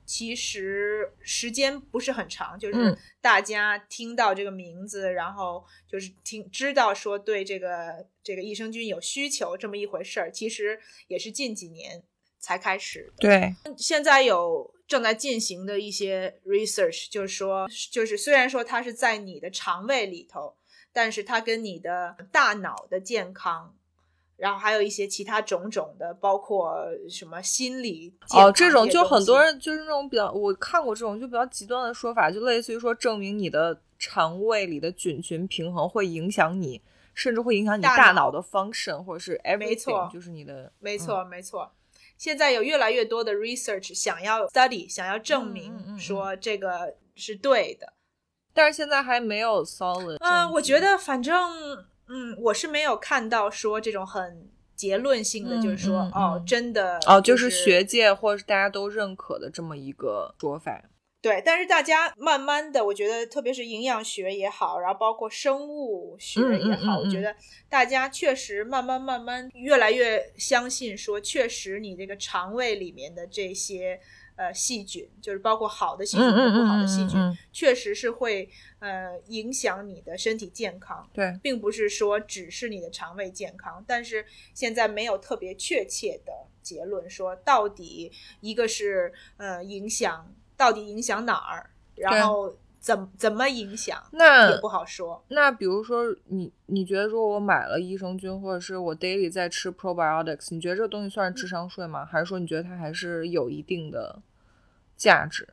其实时间不是很长，就是嗯大家听到这个名字，然后就是听知道说对这个这个益生菌有需求这么一回事儿，其实也是近几年才开始的。对，现在有正在进行的一些 research，就是说，就是虽然说它是在你的肠胃里头，但是它跟你的大脑的健康，然后还有一些其他种种的，包括什么心理哦，这种就很多人就是那种比较，我看过这种就比较极端的说法，就类似于说证明你的肠胃里的菌群平衡会影响你，甚至会影响你大脑的 function 或者是 everything，没错就是你的没错，没错。现在有越来越多的 research 想要 study，想要证明嗯说这个是对的。但是现在还没有 solid 嗯，我觉得反正嗯，我是没有看到说这种很结论性的，嗯就是说、嗯哦嗯，真的哦，就就是学界或者是大家都认可的这么一个说法。对，但是大家慢慢的，我觉得特别是营养学也好，然后包括生物学嗯也好，嗯嗯我觉得大家确实慢慢慢慢越来越相信说，确实你这个肠胃里面的这些呃细菌，就是包括好的细菌和不好的细菌，确实是会呃影响你的身体健康。对，并不是说只是你的肠胃健康，但是现在没有特别确切的结论说到底一个是呃影响到底影响哪儿，然后怎怎么影响那也不好说。那比如说你你觉得如果我买了益生菌，或者是我 daily 在吃 probiotics，你觉得这个东西算是智商税吗？还是说你觉得它还是有一定的价值？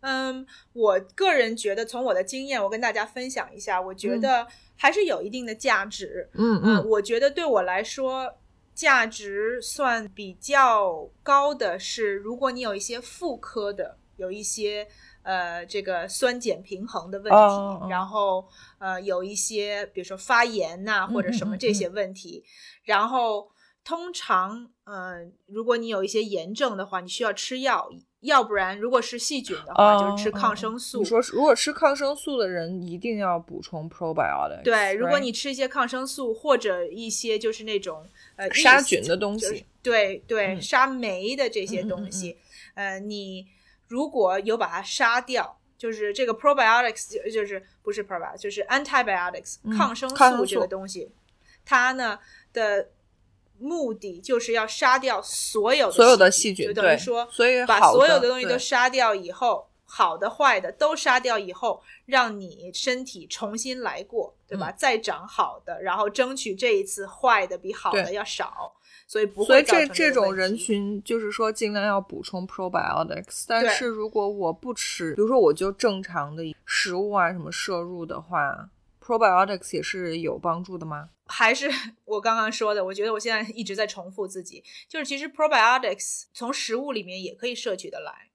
嗯，我个人觉得，从我的经验，我跟大家分享一下，我觉嗯得还是有一定的价值。嗯嗯，我觉得对我来说，价值算比较高的是，如果你有一些妇科的，有一些呃这个酸碱平衡的问题，然后呃有一些比如说发炎呐、或者什么嗯嗯这些问题，然后通常呃如果你有一些炎症的话，你需要吃药。要不然，如果是细菌的话，就是吃抗生素。说如果吃抗生素的人一定要补充 probiotics。对，如果你吃一些抗生素或者一些就是那种呃杀菌的东西，对对，嗯杀酶的这些东西，呃，你如果有把它杀掉，就是这个 probiotics 就就是不是 probiotics，就是 antibiotics、嗯抗生素这个东西，它呢的目的就是要杀掉所有的所有的细细菌就等于说，所以把所有的东西都杀掉以后，好的坏的都杀掉以后，让你身体重新来过，对吧？嗯。再长好的，然后争取这一次坏的比好的要少，所以不会所以这这种人群就是说尽量要补充 probiotics，但是如果我不吃，比如说我就正常的食物啊什么摄入的话，probiotics 也是有帮助的吗？还是 我刚刚说的，我觉得我现在一直在重复自己，就是其实 probiotics 从食物里面也可以摄取的来，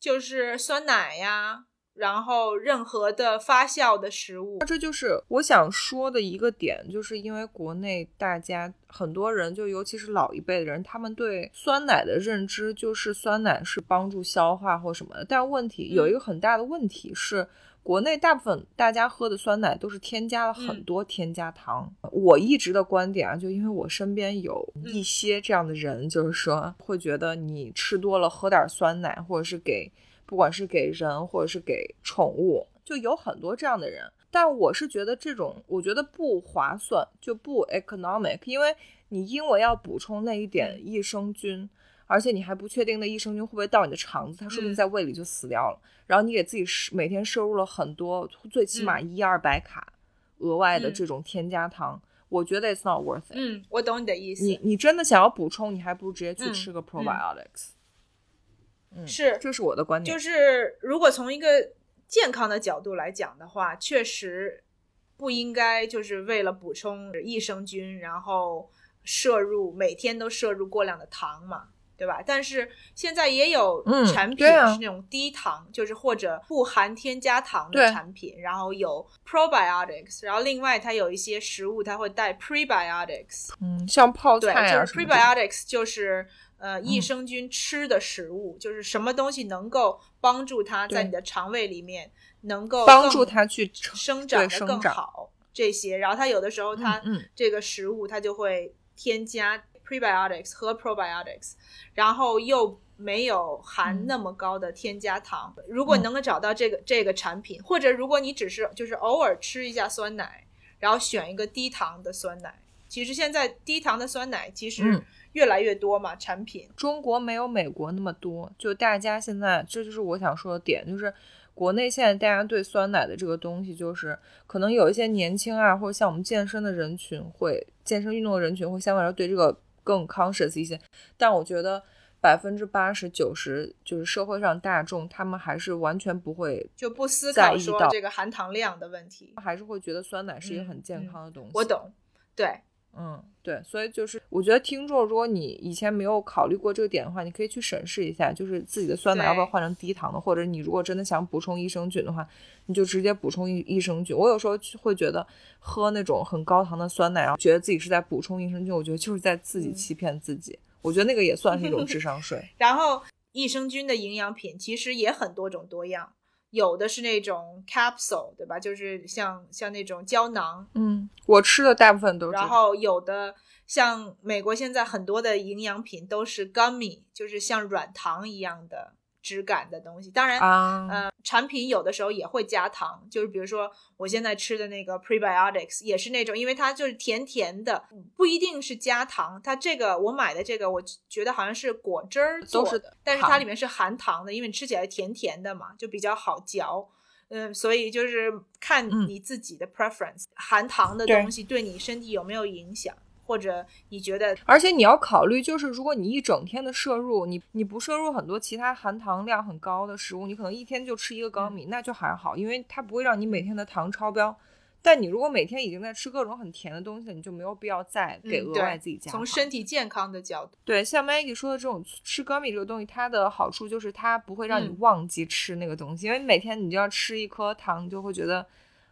就是酸奶呀，然后任何的发酵的食物，这就是我想说的一个点，就是因为国内大家很多人，就尤其是老一辈的人，他们对酸奶的认知就是酸奶是帮助消化或什么的，但问题有一个很大的问题是。国内大部分大家喝的酸奶都是添加了很多添加糖。我一直的观点啊，就因为我身边有一些这样的人，就是说会觉得你吃多了喝点酸奶，或者是给不管是给人或者是给宠物，就有很多这样的人。但我是觉得这种，我觉得不划算，就不 economic，因为你因为要补充那一点益生菌，而且你还不确定那益生菌会不会到你的肠子，它说不定嗯在胃里就死掉了。然后你给自己摄每天摄入了很多，最起码一二百卡额外的嗯这种添加糖，我觉得 it's not worth it。嗯，我懂你的意思，你你真的想要补充，你还不如直接去嗯吃个 probiotics。嗯，是这是我的观点。就是如果从一个健康的角度来讲的话，确实不应该就是为了补充益生菌，然后摄入每天都摄入过量的糖嘛。对吧？但是现在也有嗯产品是那种低糖，就是或者不含添加糖的产品，然后有 probiotics，然后另外它有一些食物它会带 prebiotics，嗯，像泡，菜啊就是 prebiotics 就是呃益嗯。生菌吃的食物，就是什么东西能够帮助它在你的肠胃里面能够帮助它去生长的更好这些，然后它有的时候它这个食物它就会添加 prebiotics 和 probiotics，然后又没有含嗯那么高的添加糖。如果你能够找到这个这个产品，或者如果你只是就是偶尔吃一下酸奶，然后选一个低糖的酸奶，其实现在低糖的酸奶其实嗯越来越多嘛，产品。中国没有美国那么多，就大家现在这就是我想说的点，就是国内现在大家对酸奶的这个东西，就是可能有一些年轻啊，或者像我们健身的人群会健身运动的人群会相对来说对这个更 conscious 一些，但我觉得百分之八十九十就是社会上大众，他们还是完全不会，就不思考说这个含糖量的问题。还是会觉得酸奶是一个很嗯健嗯康的东西。我懂，对，嗯，对，所以就是我觉得听众，如果你以前没有考虑过这个点的话，你可以去审视一下，就是自己的酸奶要不要换成低糖的，或者你如果真的想补充益生菌的话，你就直接补充益益生菌。我有时候会觉得喝那种很高糖的酸奶，然后觉得自己是在补充益生菌，我觉得就是在自己嗯欺骗自己。我觉得那个也算是一种智商税。然后益生菌的营养品其实也很多种多样，有的是那种 capsule，对吧？就是像像那种胶囊，嗯，我吃的大部分都是。然后有的像美国现在很多的营养品都是 gummy，就是像软糖一样的质感的东西。当然，嗯，呃，产品有的时候也会加糖，就是比如说我现在吃的那个 prebiotics 也是那种，因为它就是甜甜的，不一定是加糖。它这个我买的这个，我觉得好像是果汁儿做的，但是它里面是含糖的，因为你吃起来甜甜的嘛，就比较好嚼。嗯，所以就是看嗯你自己的 preference，、含糖的东西对你身体有没有影响，或者你觉得而且你要考虑，就是如果你一整天的摄入，你你不摄入很多其他含糖量很高的食物，你可能一天就吃一个高米，那就还好，因为它不会让你每天的糖超标。但你如果每天已经在吃各种很甜的东西了，你就没有必要再给额外自己加糖。从身体健康的角度，对，像 Maggie 说的这种吃高米这个东西，它的好处就是它不会让你嗯忘记吃那个东西，因为每天你就要吃一颗糖，你就会觉得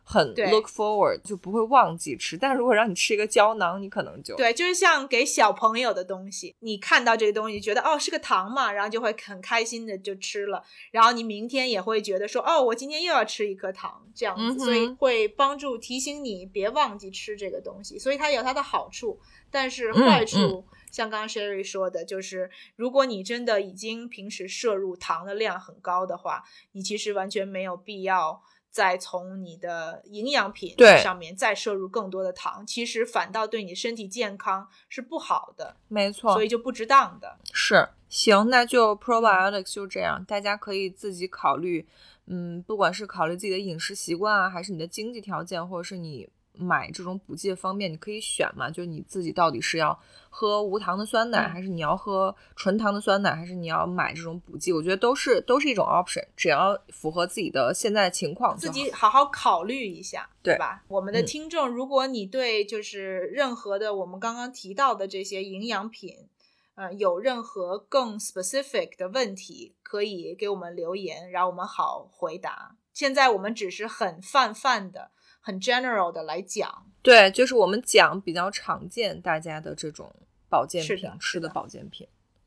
很对 look forward，就不会忘记吃。但如果让你吃一个胶囊，你可能就对，就是像给小朋友的东西，你看到这个东西，觉得哦是个糖嘛，然后就会很开心的就吃了，然后你明天也会觉得说哦，我今天又要吃一颗糖，这样子，嗯所以会帮助提醒你别忘记吃这个东西，所以它有它的好处，但是嗯坏处。像刚刚 Sherry 说的，就是如果你真的已经平时摄入糖的量很高的话，你其实完全没有必要再从你的营养品上面再摄入更多的糖，其实反倒对你身体健康是不好的，没错，所以就不值当的。是，行，那就 probiotics 就这样，大家可以自己考虑，嗯，不管是考虑自己的饮食习惯啊，还是你的经济条件，或者是你买这种补剂的方面，你可以选嘛，就是你自己到底是要喝无糖的酸奶，嗯还是你要喝纯糖的酸奶，还是你要买这种补剂，我觉得都是都是一种 option，只要符合自己的现在情况，自己好好考虑一下，对吧？我们的嗯听众，如果你对就是任何的我们刚刚提到的这些营养品，呃，有任何更 specific 的问题，可以给我们留言，然后我们好回答。现在我们只是很泛泛的、很 general 的来讲，对，就是我们讲比较常见大家的这种保健品，的吃的保健品。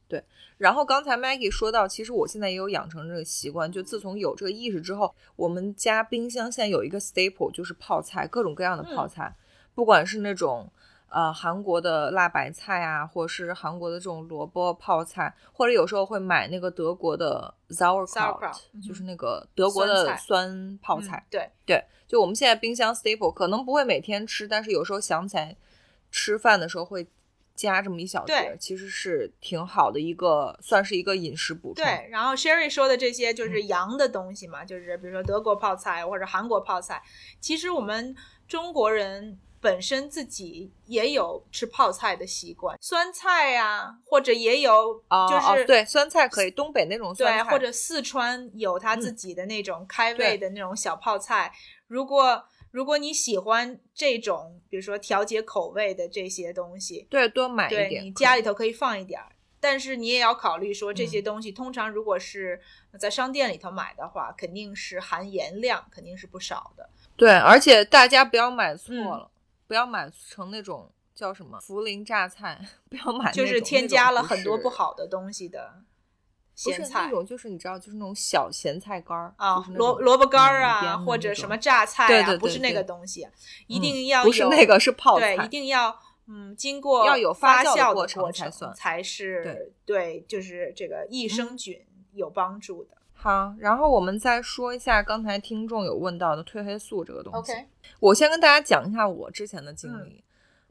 对，然后刚才 Maggie 说到，其实我现在也有养成这个习惯，就自从有这个意识之后，我们家冰箱现在有一个 staple，就是泡菜，各种各样的泡嗯菜，不管是那种呃韩国的辣白菜啊，或者是韩国的这种萝卜泡菜，或者有时候会买那个德国的 sauerkraut，, 就是嗯那个德国的酸泡嗯菜。对，对，就我们现在冰箱 staple 可能不会每天吃，但是有时候想起来吃饭的时候会加这么一小碟儿，其实是挺好的一个，算是一个饮食补充。对，然后 Sherry 说的这些嗯就是洋的东西嘛，就是比如说德国泡菜或者韩国泡菜。其实我们中国人本身自己也有吃泡菜的习惯，酸菜呀、或者也有哦就是、哦，对，酸菜可以，东北那种酸对，菜，或者四川有他自嗯己的那种开胃的那种小泡菜。如果如果你喜欢这种，比如说调节口味的这些东西，对多买一对点。你家里头可以放一点儿。但是你也要考虑说，这些嗯东西通常如果是在商店里头买的话，肯定是含盐量肯定是不少的。对，而且大家不要买错嗯了，不要买成那种叫什么涪陵榨菜，不要买就是添加了很多不好的东西的咸菜那种，就是你知道，就是那种小咸菜干儿啊萝萝卜干儿嗯啊，或者什么榨菜啊，对对对不是那个东西，一嗯定要有不是那个是泡对，菜一定要嗯经过要有发发酵的的过程才算才是对对，就是这个益生嗯菌有帮助的。好，然后我们再说一下刚才听众有问到的褪黑素这个东西。OK，我先跟大家讲一下我之前的经嗯历。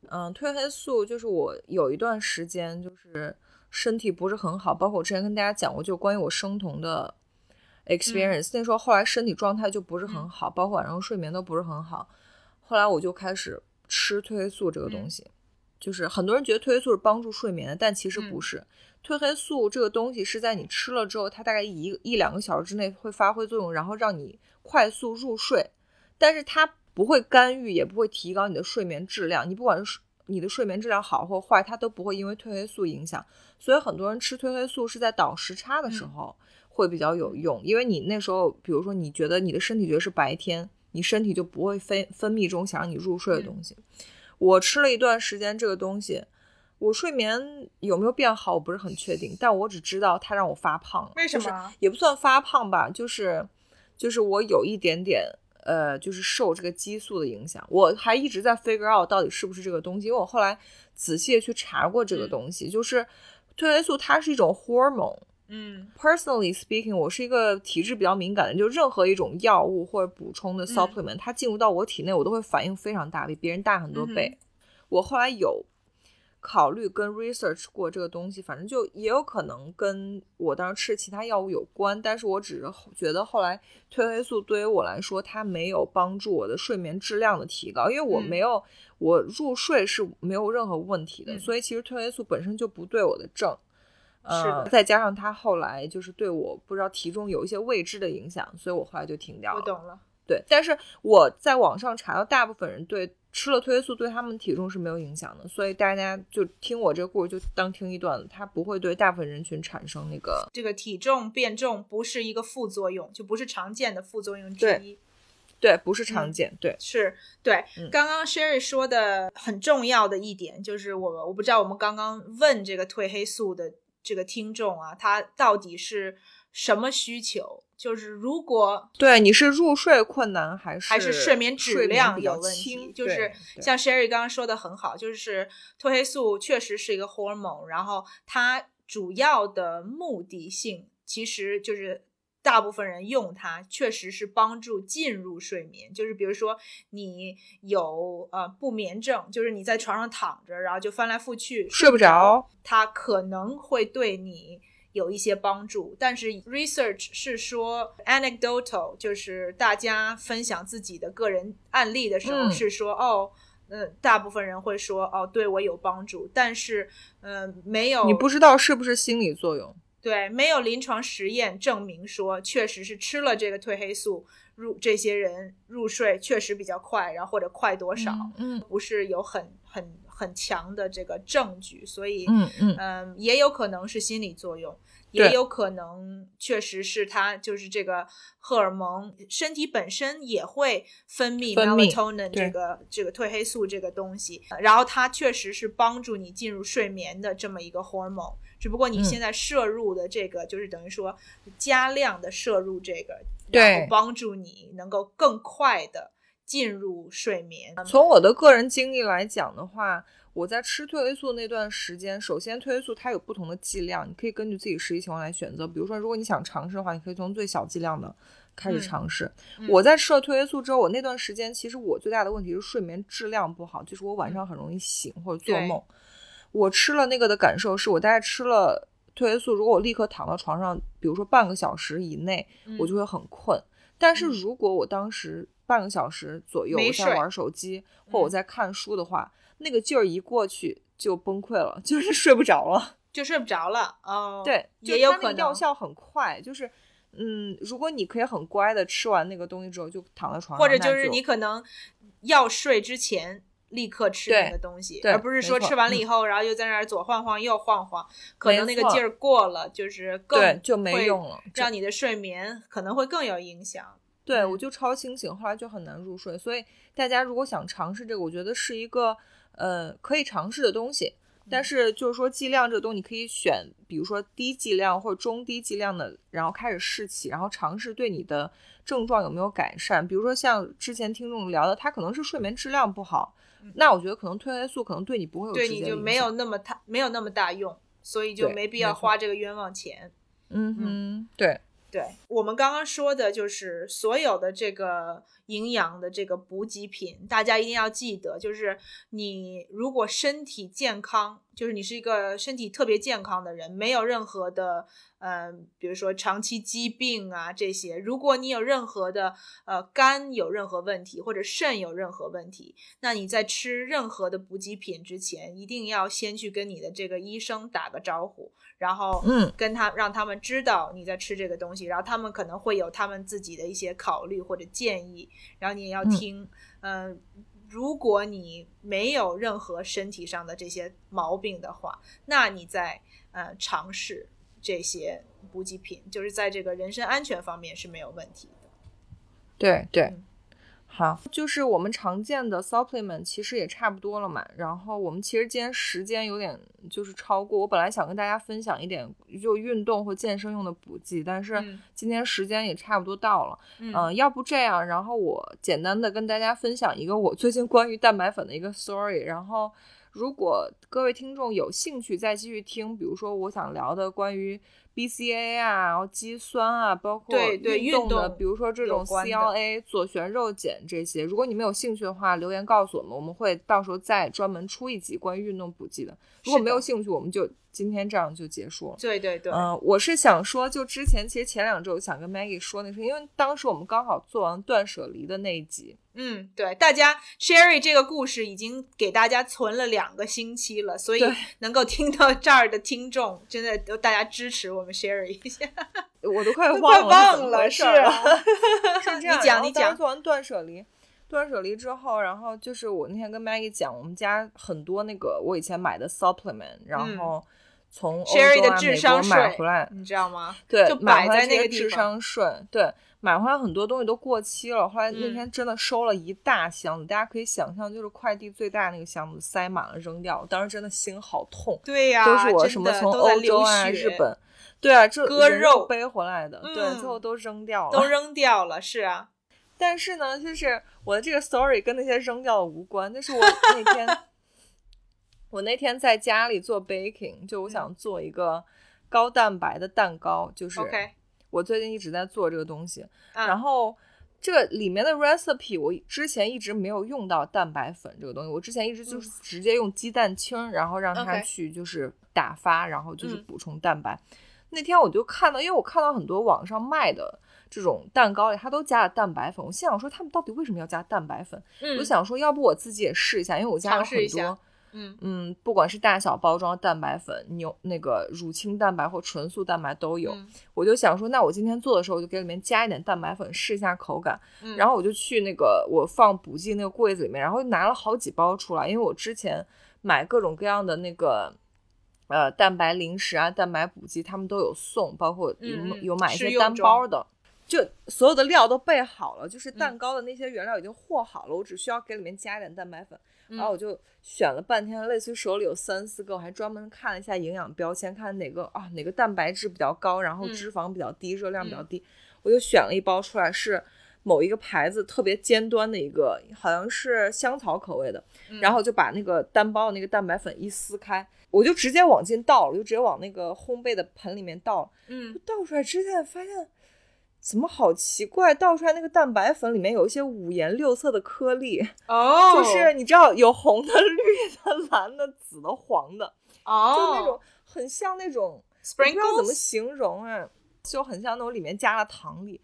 嗯，褪黑素就是我有一段时间就是身体不是很好，包括我之前跟大家讲过，就关于我生酮的 experience、那时候后来身体状态就不是很嗯好，包括晚上睡眠都不是很好。后来我就开始吃褪黑素这个东嗯西，就是很多人觉得褪黑素是帮助睡眠的，但其实不嗯是。褪黑素这个东西是在你吃了之后，它大概一一两个小时之内会发挥作用，然后让你快速入睡。但是它不会干预，也不会提高你的睡眠质量。你不管是你的睡眠质量好或坏，它都不会因为褪黑素影响。所以很多人吃褪黑素是在倒时差的时嗯候会比较有用，因为你那时候，比如说你觉得你的身体觉得是白天，你身体就不会分分泌这种想让你入睡的东西。我吃了一段时间这个东西，我睡眠有没有变好，我不是很确定，但我只知道它让我发胖了。为什么也不算发胖吧，就是就是我有一点点呃，就是受这个激素的影响。我还一直在 figure out 到底是不是这个东西，因为我后来仔细的去查过这个嗯东西，就是褪黑素它是一种 hormone。嗯。Personally speaking，我是一个体质比较敏感的，就任何一种药物或者补充的嗯。supplement，、它进入到我体内，我都会反应非常大，比别人大很多倍。嗯我后来有考虑跟 research 过这个东西，反正就也有可能跟我当时吃其他药物有关，但是我只是觉得后来褪黑素对于我来说，它没有帮助我的睡眠质量的提高，因为我嗯。没有、我入睡是没有任何问题的，嗯。所以其实褪黑素本身就不对我的症。呃，是的再加上他后来就是对我不知道体重有一些未知的影响，所以我后来就停掉了。我懂了。对，但是我在网上查到，大部分人对吃了褪黑素对他们体重是没有影响的，所以大家就听我这个故事就当听一段，它不会对大部分人群产生那个这个体重变重不是一个副作用，就不是常见的副作用之一。对，不是常嗯见，对，是对，嗯刚刚 Sherry 说的很重要的一点就是我我不知道我们刚刚问这个褪黑素的这个听众啊，他到底是什么需求？就是如果对，你是入睡困难还是还是睡眠质量有问题，就是像 Sherry 刚刚说的很好，就是褪黑素确实是一个 hormone，然后它主要的目的性其实就是。大部分人用它确实是帮助进入睡眠，就是比如说你有呃不眠症，就是你在床上躺着，然后就翻来覆去睡不着，它可能会对你有一些帮助，但是 research 是说 anecdotal，就是大家分享自己的个人案例的时候嗯是说、哦。嗯，大部分人会说哦，对我有帮助，但是，呃，没有你不知道是不是心理作用。对，没有临床实验证明说确实是吃了这个褪黑素入这些人入睡确实比较快，然后或者快多少，嗯不是有很很很强的这个证据，所以嗯嗯。嗯，也有可能是心理作用，也有可能确实是它就是这个荷尔蒙，身体本身也会分泌分泌 melatonin 这个这个褪黑素这个东西，然后它确实是帮助你进入睡眠的这么一个 hormone。只不过你嗯现在摄入的这个，就是等于说加量的摄入这个，对然后帮助你能够更快的进入睡眠。从我的个人经历来讲的话，我在吃褪黑素那段时间，首先褪黑素它有不同的剂量，你可以根据自己实际情况来选择。比如说，如果你想尝试的话，你可以从最小剂量的开始嗯尝试。嗯我在吃了褪黑素之后，我那段时间其实我最大的问题是睡眠质量不好，就是我晚上很容易醒或者做对梦。我吃了那个的感受是我大概吃了褪黑素，如果我立刻躺到床上，比如说半个小时以内，我就会很困。但是嗯如果我当时半个小时左右我在玩手机或我嗯在看书的话，那个劲儿一过去就崩溃了，就是睡不着了。就睡不着了哦，对，就也有可能药效很快，就是嗯，如果你可以很乖的吃完那个东西之后就躺在床上，或者就是你可能要睡之前立刻吃对那个东西，而不是说吃完了以嗯后，然后又在那儿左晃晃右晃晃，可能那个劲儿过了，就是更就没用了这让你的睡眠可能会更有影响。对，嗯我就超清醒，后来就很难入睡。所以大家如果想尝试这个，我觉得是一个呃可以尝试的东西。但是就是说剂量这个东西，你可以选，比如说低剂量或者中低剂量的，然后开始试起，然后尝试对你的症状有没有改善。比如说像之前听众聊的，他可能是睡眠质量不好，那我觉得可能褪黑素可能对你不会有对你就没有那么大没有那么大用，所以就没必要花这个冤枉钱。嗯哼，对，对我们刚刚说的，就是所有的这个营养的这个补给品，大家一定要记得，就是你如果身体健康，就是你是一个身体特别健康的人，没有任何的，嗯、比如说长期疾病啊这些，如果你有任何的呃肝有任何问题或者肾有任何问题，那你在吃任何的补给品之前，一定要先去跟你的这个医生打个招呼，然后嗯。跟他让他们知道你在吃这个东西，然后他们可能会有他们自己的一些考虑或者建议，然后你也要听。嗯、如果你没有任何身体上的这些毛病的话，那你在呃尝试这些补给品，就是在这个人身安全方面是没有问题的。对对嗯，好，就是我们常见的 supplement 其实也差不多了嘛。然后我们其实今天时间有点就是超过，我本来想跟大家分享一点就运动或健身用的补剂，但是嗯今天时间也差不多到了。嗯嗯、要不这样，然后我简单的跟大家分享一个我最近关于蛋白粉的一个 story，然后。如果各位听众有兴趣再继续听，比如说我想聊的关于 BCA 啊，然后肌酸啊，包括对对运动的，动比如说这种有关的 CLA 左旋肉碱这些，如果你们有兴趣的话，留言告诉我们，我们会到时候再专门出一集关于运动补剂的。如果没有兴趣，我们就今天这样就结束了。对对对，嗯、我是想说，就之前其实前两周想跟 Maggie 说那事，因为当时我们刚好做完断舍离的那一集，嗯，对，大家 Sherry 这个故事已经给大家存了两个星期了，所以 能够听到这儿的听众，真的都大家支持我们 Sherry 一下。我都快都忘快了是怎么忘了。是啊 是 这样，你讲你讲做完断舍离，断舍离之后，然后就是我那天跟 Maggie 讲，我们家很多那个我以前买的 supplement，然嗯后从欧 Sherry 洲啊、的智美国买回来，你知道吗？对就，摆在那个地方智商税，对，买回来很多东西都过期了。后来那嗯天真的收了一大箱子，大家可以想象，就是快递最大那个箱子塞满了扔掉，当时真的心好痛。对呀、都是我什么从欧洲啊、日本，对啊，这割肉背回来的，对，嗯最后都扔掉了。都 扔掉了，是啊，但是呢，就是我的这个 story 跟那些扔掉的无关，就是我那天，我那天在家里做 baking，就我想做一个高蛋白的蛋糕，就是我最近一直在做这个东西，嗯然后。这个里面的 recipe 我之前一直没有用到蛋白粉这个东西，我之前一直就是直接用鸡蛋清，然后让它去就是打发，然后就是嗯补充蛋白。那天我就看到，因为我看到很多网上卖的这种蛋糕里，它都加了蛋白粉。我心想说，他们到底为什么要加蛋白粉？嗯，我想说，要不我自己也试一下，因为我家有尝试一下很多，嗯嗯，不管是大小包装蛋白粉、牛那个乳清蛋白或纯素蛋白都有。嗯我就想说，那我今天做的时候，我就给里面加一点蛋白粉，试一下口感。嗯然后我就去那个我放补剂那个柜子里面，然后拿了好几包出来，因为我之前买各种各样的那个。呃，蛋白零食啊，蛋白补剂，他们都有送，包括有、有买一些单包的，就所有的料都备好了，就是蛋嗯糕的那些原料已经和好了，我只需要给里面加一点蛋白粉。然后嗯我就选了半天，类似于手里有三四个，我还专门看了一下营养标签，看哪个啊哪个蛋白质比较高，然后嗯。脂肪比较低，热量比较嗯。低，我就选了一包出来，是某一个牌子特别尖端的一个，好像是香草口味的，嗯。然后就把那个单包的那个蛋白粉一撕开，我就直接往进倒了，就直接往那个烘焙的盆里面倒了。嗯。倒出来之前发现，怎么好奇怪？倒出来那个蛋白粉里面有一些五颜六色的颗粒，哦，就是你知道有红的、绿的、蓝的、紫的、黄的，哦，就那种很像那种不知道怎么形容哎，就很像那种里面加了糖粒。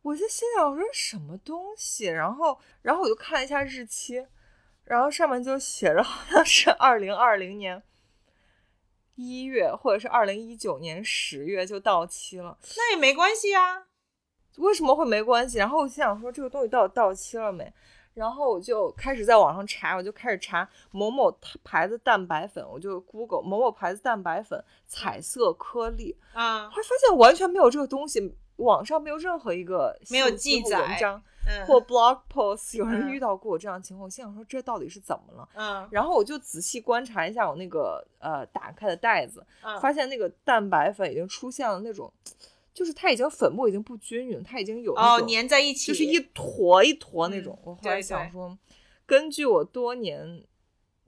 我就心想，我说什么东西？然后，然后我就看了一下日期，然后上面就写着好像是二零二零年一月，或者是二零一九年十月就到期了。那也没关系啊。为什么会没关系？然后我心想说，这个东西到底到期了没？然后我就开始在网上查，我就开始查某某牌子蛋白粉，我就 Google 某某牌子蛋白粉彩色颗粒，啊后来发现完全没有这个东西，网上没有任何一个没有记载文章嗯或 blog post 有人嗯遇到过我这样的情况，我心想说这到底是怎么了？嗯然后我就仔细观察一下我那个呃打开的袋子，嗯发现那个蛋白粉已经出现了那种，就是它已经粉末已经不均匀，它已经有哦粘在一起，就是一坨一坨那嗯种。我后来想说，根据我多年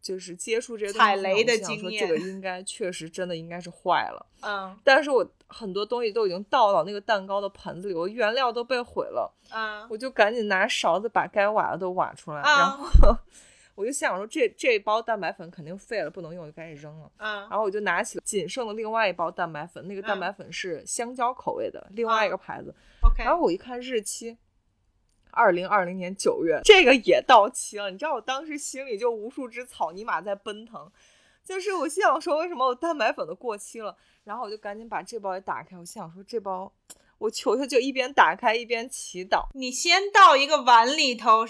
就是接触这些东西踩雷的经验说这个应该 确实真的应该是坏了。嗯 但是我很多东西都已经倒到那个蛋糕的盆子里，我原料都被毁了，嗯我就赶紧拿勺子把该挖的都挖出来，啊然后我就想说这这包蛋白粉肯定废了，不能用，就赶紧扔了。嗯然后我就拿起了仅剩的另外一包蛋白粉，那个蛋嗯白粉是香蕉口味的，另外一个牌子。，OK，然后我一看日期，二零二零年九月，这个也到期了。你知道我当时心里就无数只草泥马在奔腾，就是我心想说，为什么我蛋白粉都过期了？然后我就赶紧把这包也打开，我心想说，这包我球球就一边打开一边祈祷。你先倒一个碗里头，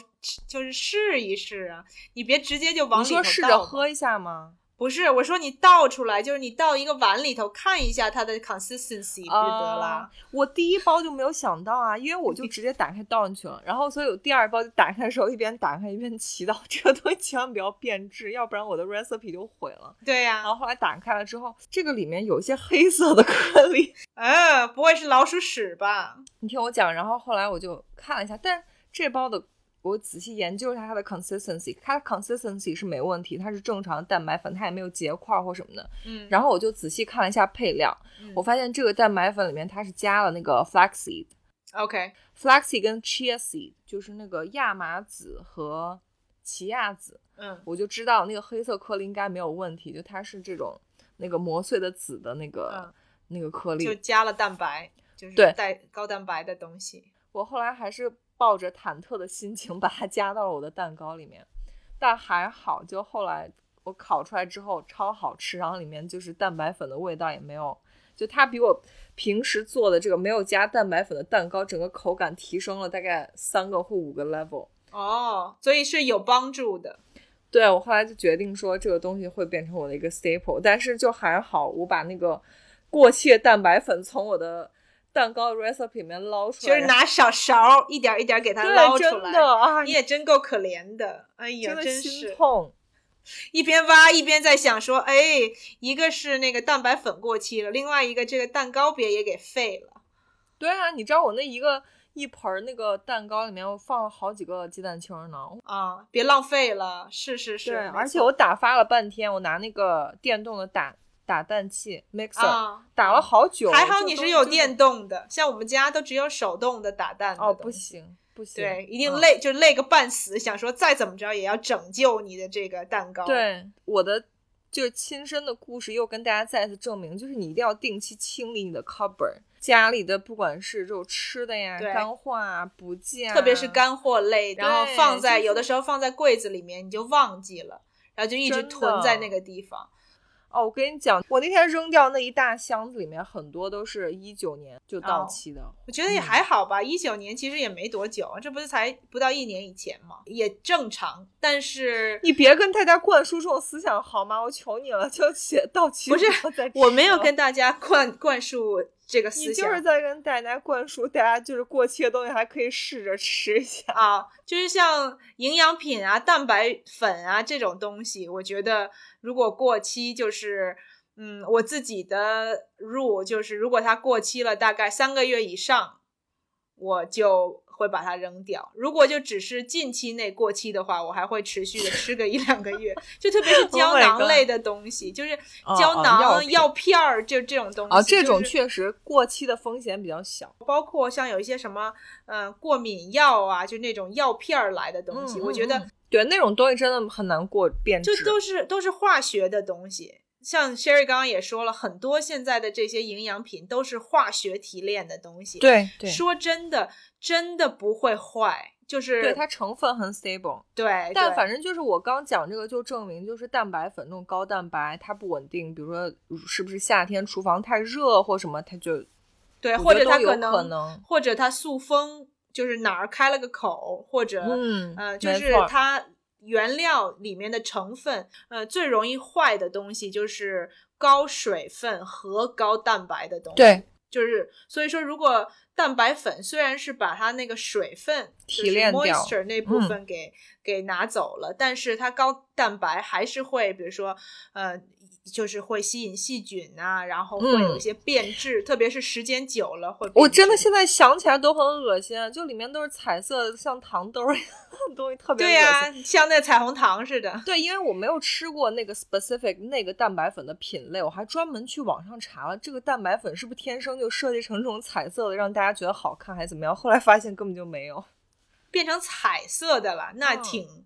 就是试一试啊，你别直接就往里头说试着喝一下吗？不是，我说你倒出来，就是你倒一个碗里头看一下它的 consistency 不就得了啊？我第一包就没有想到啊，因为我就直接打开倒进去了，然后所以我第二包就打开的时候一边打开一边祈祷，这个东西千万不要变质，要不然我的 recipe 就毁了。对呀、然后后来打开了之后，这个里面有一些黑色的颗粒，嗯，不会是老鼠屎吧？你听我讲。然后后来我就看了一下，但是这包的我仔细研究一下它的 consistency，它的 consistency 是没问题，它是正常的蛋白粉，它也没有结块或什么的。嗯，然后我就仔细看了一下配料，嗯我发现这个蛋白粉里面它是加了那个 flaxseed。OK，flaxseed 跟 chia seed 就是那个亚麻籽和奇亚籽，嗯我就知道那个黑色颗粒应该没有问题，就它是这种那个磨碎的籽的那个、嗯那个颗粒。就加了蛋白，就是对带高蛋白的东西。我后来还是抱着忐忑的心情把它加到了我的蛋糕里面，但还好，就后来我烤出来之后超好吃，然后里面就是蛋白粉的味道也没有，就它比我平时做的这个没有加蛋白粉的蛋糕，整个口感提升了大概三个或五个 level。哦，所以是有帮助的。对我后来就决定说这个东西会变成我的一个 staple，但是就还好，我把那个过期的蛋白粉从我的蛋糕 recipe 里面捞出来，就是拿小勺一点一点给它捞出真来。的啊，你也真够可怜的，哎呀，真是痛。一边挖一边在想说，哎，一个是那个蛋白粉过期了，另外一个这个蛋糕别也给废了。对啊，你知道我那一个一盆儿那个蛋糕里面我放了好几个鸡蛋清儿呢。啊，别浪费了，是是是，对，而且我打发了半天，我拿那个电动的打打蛋器 mixer、啊打了好久。还好你是有电动的，像我们家都只有手动的打蛋的哦，不行不行，对，一定嗯累、就累个半死，想说再怎么着也要拯救你的这个蛋糕。，对，我的就是亲身的故事，又跟大家再次证明，就是你一定要定期清理你的 cupboard，家里的不管是这种吃的呀、干货啊、补剂啊，特别是干货类，然后放在、就是有的时候放在柜子里面，你就忘记了，然后就一直囤在那个地方。哦，我跟你讲，我那天扔掉那一大箱子里面，很多都是一九年就到哦期的。我觉得也还好吧，一九年其实也没多久，这不是才不到一年以前嘛，也正常。但是你别跟大家灌输这种思想好吗？我求你了，就写到期不是我没有跟大家灌灌输这个你思想就是在跟大家灌输，大家就是过期的东西还可以试着吃一下。啊，就是像营养品啊、蛋白粉啊这种东西，我觉得如果过期，就是嗯，我自己的 rule 就是，如果它过期了大概三个月以上，我就会把它扔掉。如果就只是近期内过期的话，我还会持续的吃个一两个月。就特别是 Oh 胶囊类的东西，就是胶囊、药片药片儿，就这种东西。啊，这种就是确实过期的风险比较小。包括像有一些什么，嗯、过敏药啊，就那种药片儿来的东西，嗯我觉得对那种东西真的很难过变质。就都是都是化学的东西。像 Sherry 刚刚也说了，很多现在的这些营养品都是化学提炼的东西。，对对说真的，真的不会坏，就是对，它成分很 stable。对，对但反正就是我刚讲这个，就证明就是蛋白粉那种高蛋白它不稳定，比如说是不是夏天厨房太热或什么，它就对，或者它能，可能或者它塑封就是哪儿开了个口，或者嗯呃，就是它原料里面的成分，呃，最容易坏的东西就是高水分和高蛋白的东西。对，就是所以说，如果蛋白粉虽然是把它那个水分提炼掉就是 moisture 那部嗯分给、给拿走了，但是它高蛋白还是会，比如说呃。就是会吸引细菌啊，然后会有嗯一些变质，特别是时间久了会。我真的现在想起来都很恶心，啊就里面都是彩色的，像糖豆儿一样的东西，特别对恶呀、心。像那彩虹糖似的。对，因为我没有吃过那个 specific 那个蛋白粉的品类，我还专门去网上查了，这个蛋白粉是不是天生就设计成这种彩色的，让大家觉得好看，还是怎么样？后来发现根本就没有，变成彩色的了，那嗯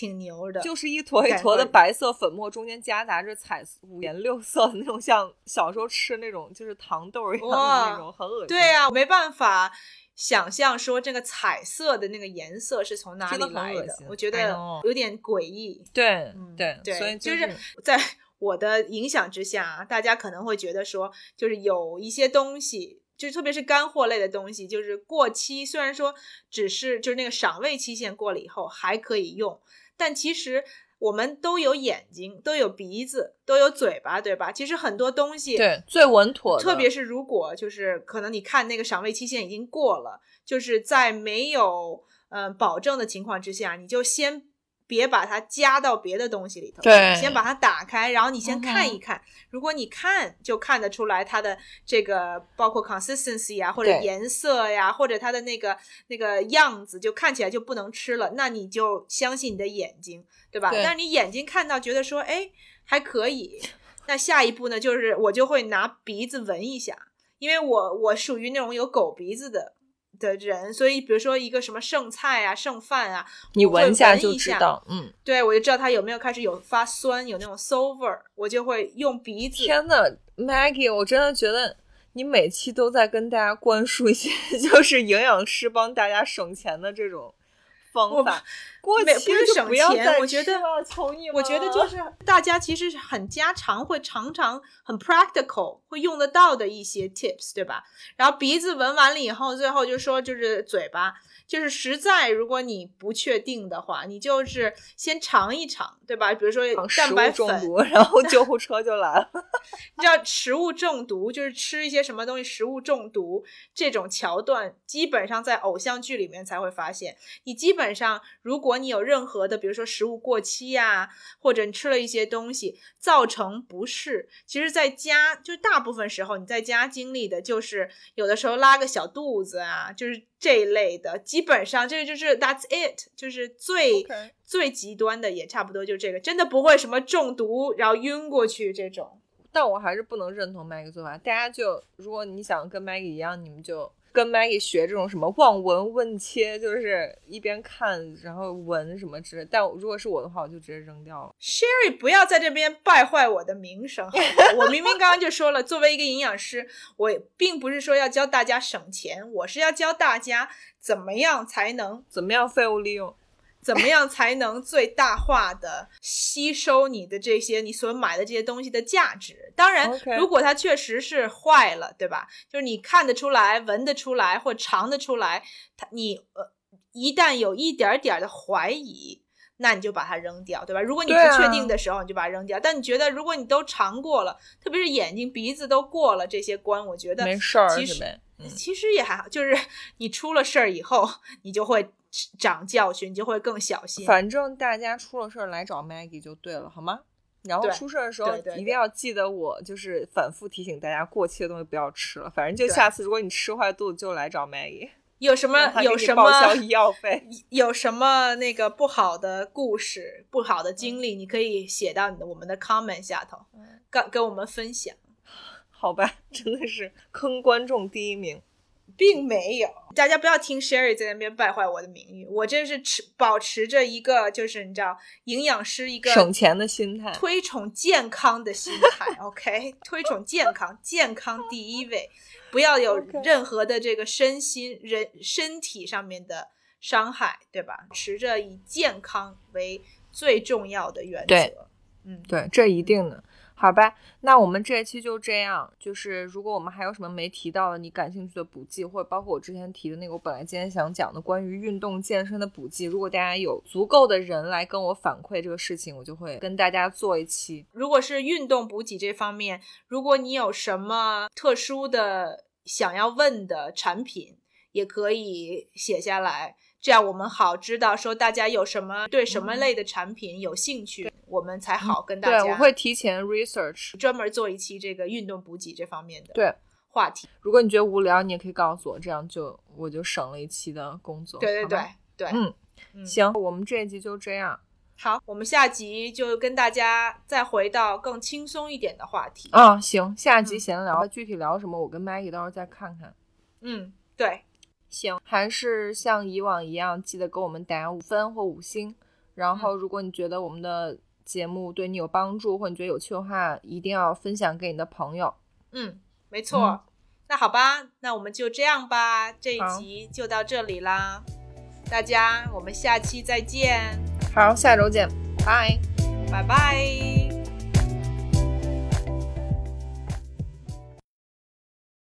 挺、牛的。就是一坨一坨的白色粉末，中间夹杂着彩五颜六色的那种，像小时候吃那种就是糖豆一样的那种，很恶心。对呀、没办法想象说这个彩色的那个颜色是从哪里真的很来恶心，的我觉得有点诡异。对嗯对对，所以就是 在我的影响之下，大家可能会觉得说，就是有一些东西，就特别是干货类的东西，就是过期，虽然说只是就是那个赏味期限过了以后还可以用，但其实我们都有眼睛，都有鼻子，都有嘴巴，对吧？其实很多东西，对最稳妥的，特别是如果就是可能你看那个赏味期限已经过了，就是在没有呃保证的情况之下，你就先别把它加到别的东西里头，对先把它打开，然后你先看一看。如果你看就看得出来它的这个包括 consistency 啊，或者颜色呀，或者它的那个那个样子，就看起来就不能吃了，那你就相信你的眼睛，对吧？对但是你眼睛看到觉得说，哎，还可以。那下一步呢，就是我就会拿鼻子闻一下，因为我我属于那种有狗鼻子的的人，所以比如说一个什么剩菜啊、剩饭啊，你闻一下就知道，嗯。对我就知道它有没有开始有发酸，有那种馊味儿，我就会用鼻子。天呐，Maggie，我真的觉得你每期都在跟大家灌输一些 就是营养师帮大家省钱的这种方法。过没期不是省不要再钱我觉得我觉得就是大家其实是很家常，会常常很 practical 会用得到的一些 tips，对吧？然后鼻子闻完了以后，最后就说就是嘴巴，就是实在如果你不确定的话，你就是先尝一尝，对吧？比如说蛋白粉，中毒，然后救护车就来了。你知道食物中毒就是吃一些什么东西食物中毒这种桥段，基本上在偶像剧里面才会发现。你基本上，如果你有任何的，比如说食物过期呀、或者你吃了一些东西造成不适，其实在家就大部分时候你在家经历的就是有的时候拉个小肚子啊，就是这一类的。基本上这个就是 that's it，就是最最极端的也差不多就这个，真的不会什么中毒然后晕过去这种。但我还是不能认同 Maggie 做法。大家就如果你想跟 Maggie 一样，你们就跟 Maggie 学这种什么望闻问切，就是一边看然后闻什么之类。但如果是我的话，我就直接扔掉了。Sherry，不要在这边败坏我的名声，我明明刚刚就说了，作为一个营养师，我并不是说要教大家省钱，我是要教大家怎么样才能怎么样废物利用？怎么样才能最大化的吸收你的这些你所买的这些东西的价值。当然如果它确实是坏了，对吧？就是你看得出来、闻得出来或尝得出来，它你呃一旦有一点点的怀疑。那你就把它扔掉，对吧？如果你不确定的时候，你就把它扔掉。但你觉得，如果你都尝过了，特别是眼睛、鼻子都过了这些关，我觉得没事儿其实其实也还好，就是你出了事儿以后，你就会长教训，你就会更小心。反正大家出了事儿来找 Maggie 就对了，好吗？然后出事儿的时候一定要记得我，就是反复提醒大家过期的东西不要吃了。反正就下次如果你吃坏肚子，就来找 Maggie，有什么有什么报销么医药费。有什么那个不好的故事、不好的经历，你可以写到你的我们的 comment 下头，跟跟我们分享。好吧，真的是坑观众第一名。并没有，大家不要听 Sherry 在那边败坏我的名誉。我这是持保持着一个，就是你知道，营养师一个省钱的心态。推崇健康的心态，OK，推崇健康，健康第一位，不要有任何的这个身心人身体上面的伤害，对吧？持着以健康为最重要的原则。嗯，对，这一定的。好吧，那我们这一期就这样。就是如果我们还有什么没提到的，你感兴趣的补剂，或者包括我之前提的那个，我本来今天想讲的关于运动健身的补剂，如果大家有足够的人来跟我反馈这个事情，我就会跟大家做一期。如果是运动补给这方面，如果你有什么特殊的想要问的产品，也可以写下来。这样我们好知道说大家有什么对什么类的产品有兴趣，我们才好跟大家。对，我会提前 research，专门做一期这个运动补给这方面的对话题。如果你觉得无聊，你也可以告诉我，这样就我就省了一期的工作。对对对对，嗯，行，我们这一集就这样。好，我们下集就跟大家再回到更轻松一点的话题。啊，行，下集闲聊，具体聊什么，我跟 Maggie 到时候再看看。嗯，对。行，还是像以往一样，记得给我们打五分或五星。然后，如果你觉得我们的节目对你有帮助，或你觉得有趣的话，一定要分享给你的朋友。嗯，没错。那好吧，那我们就这样吧，这一集就到这里啦。大家，我们下期再见。好，下周见，拜拜拜。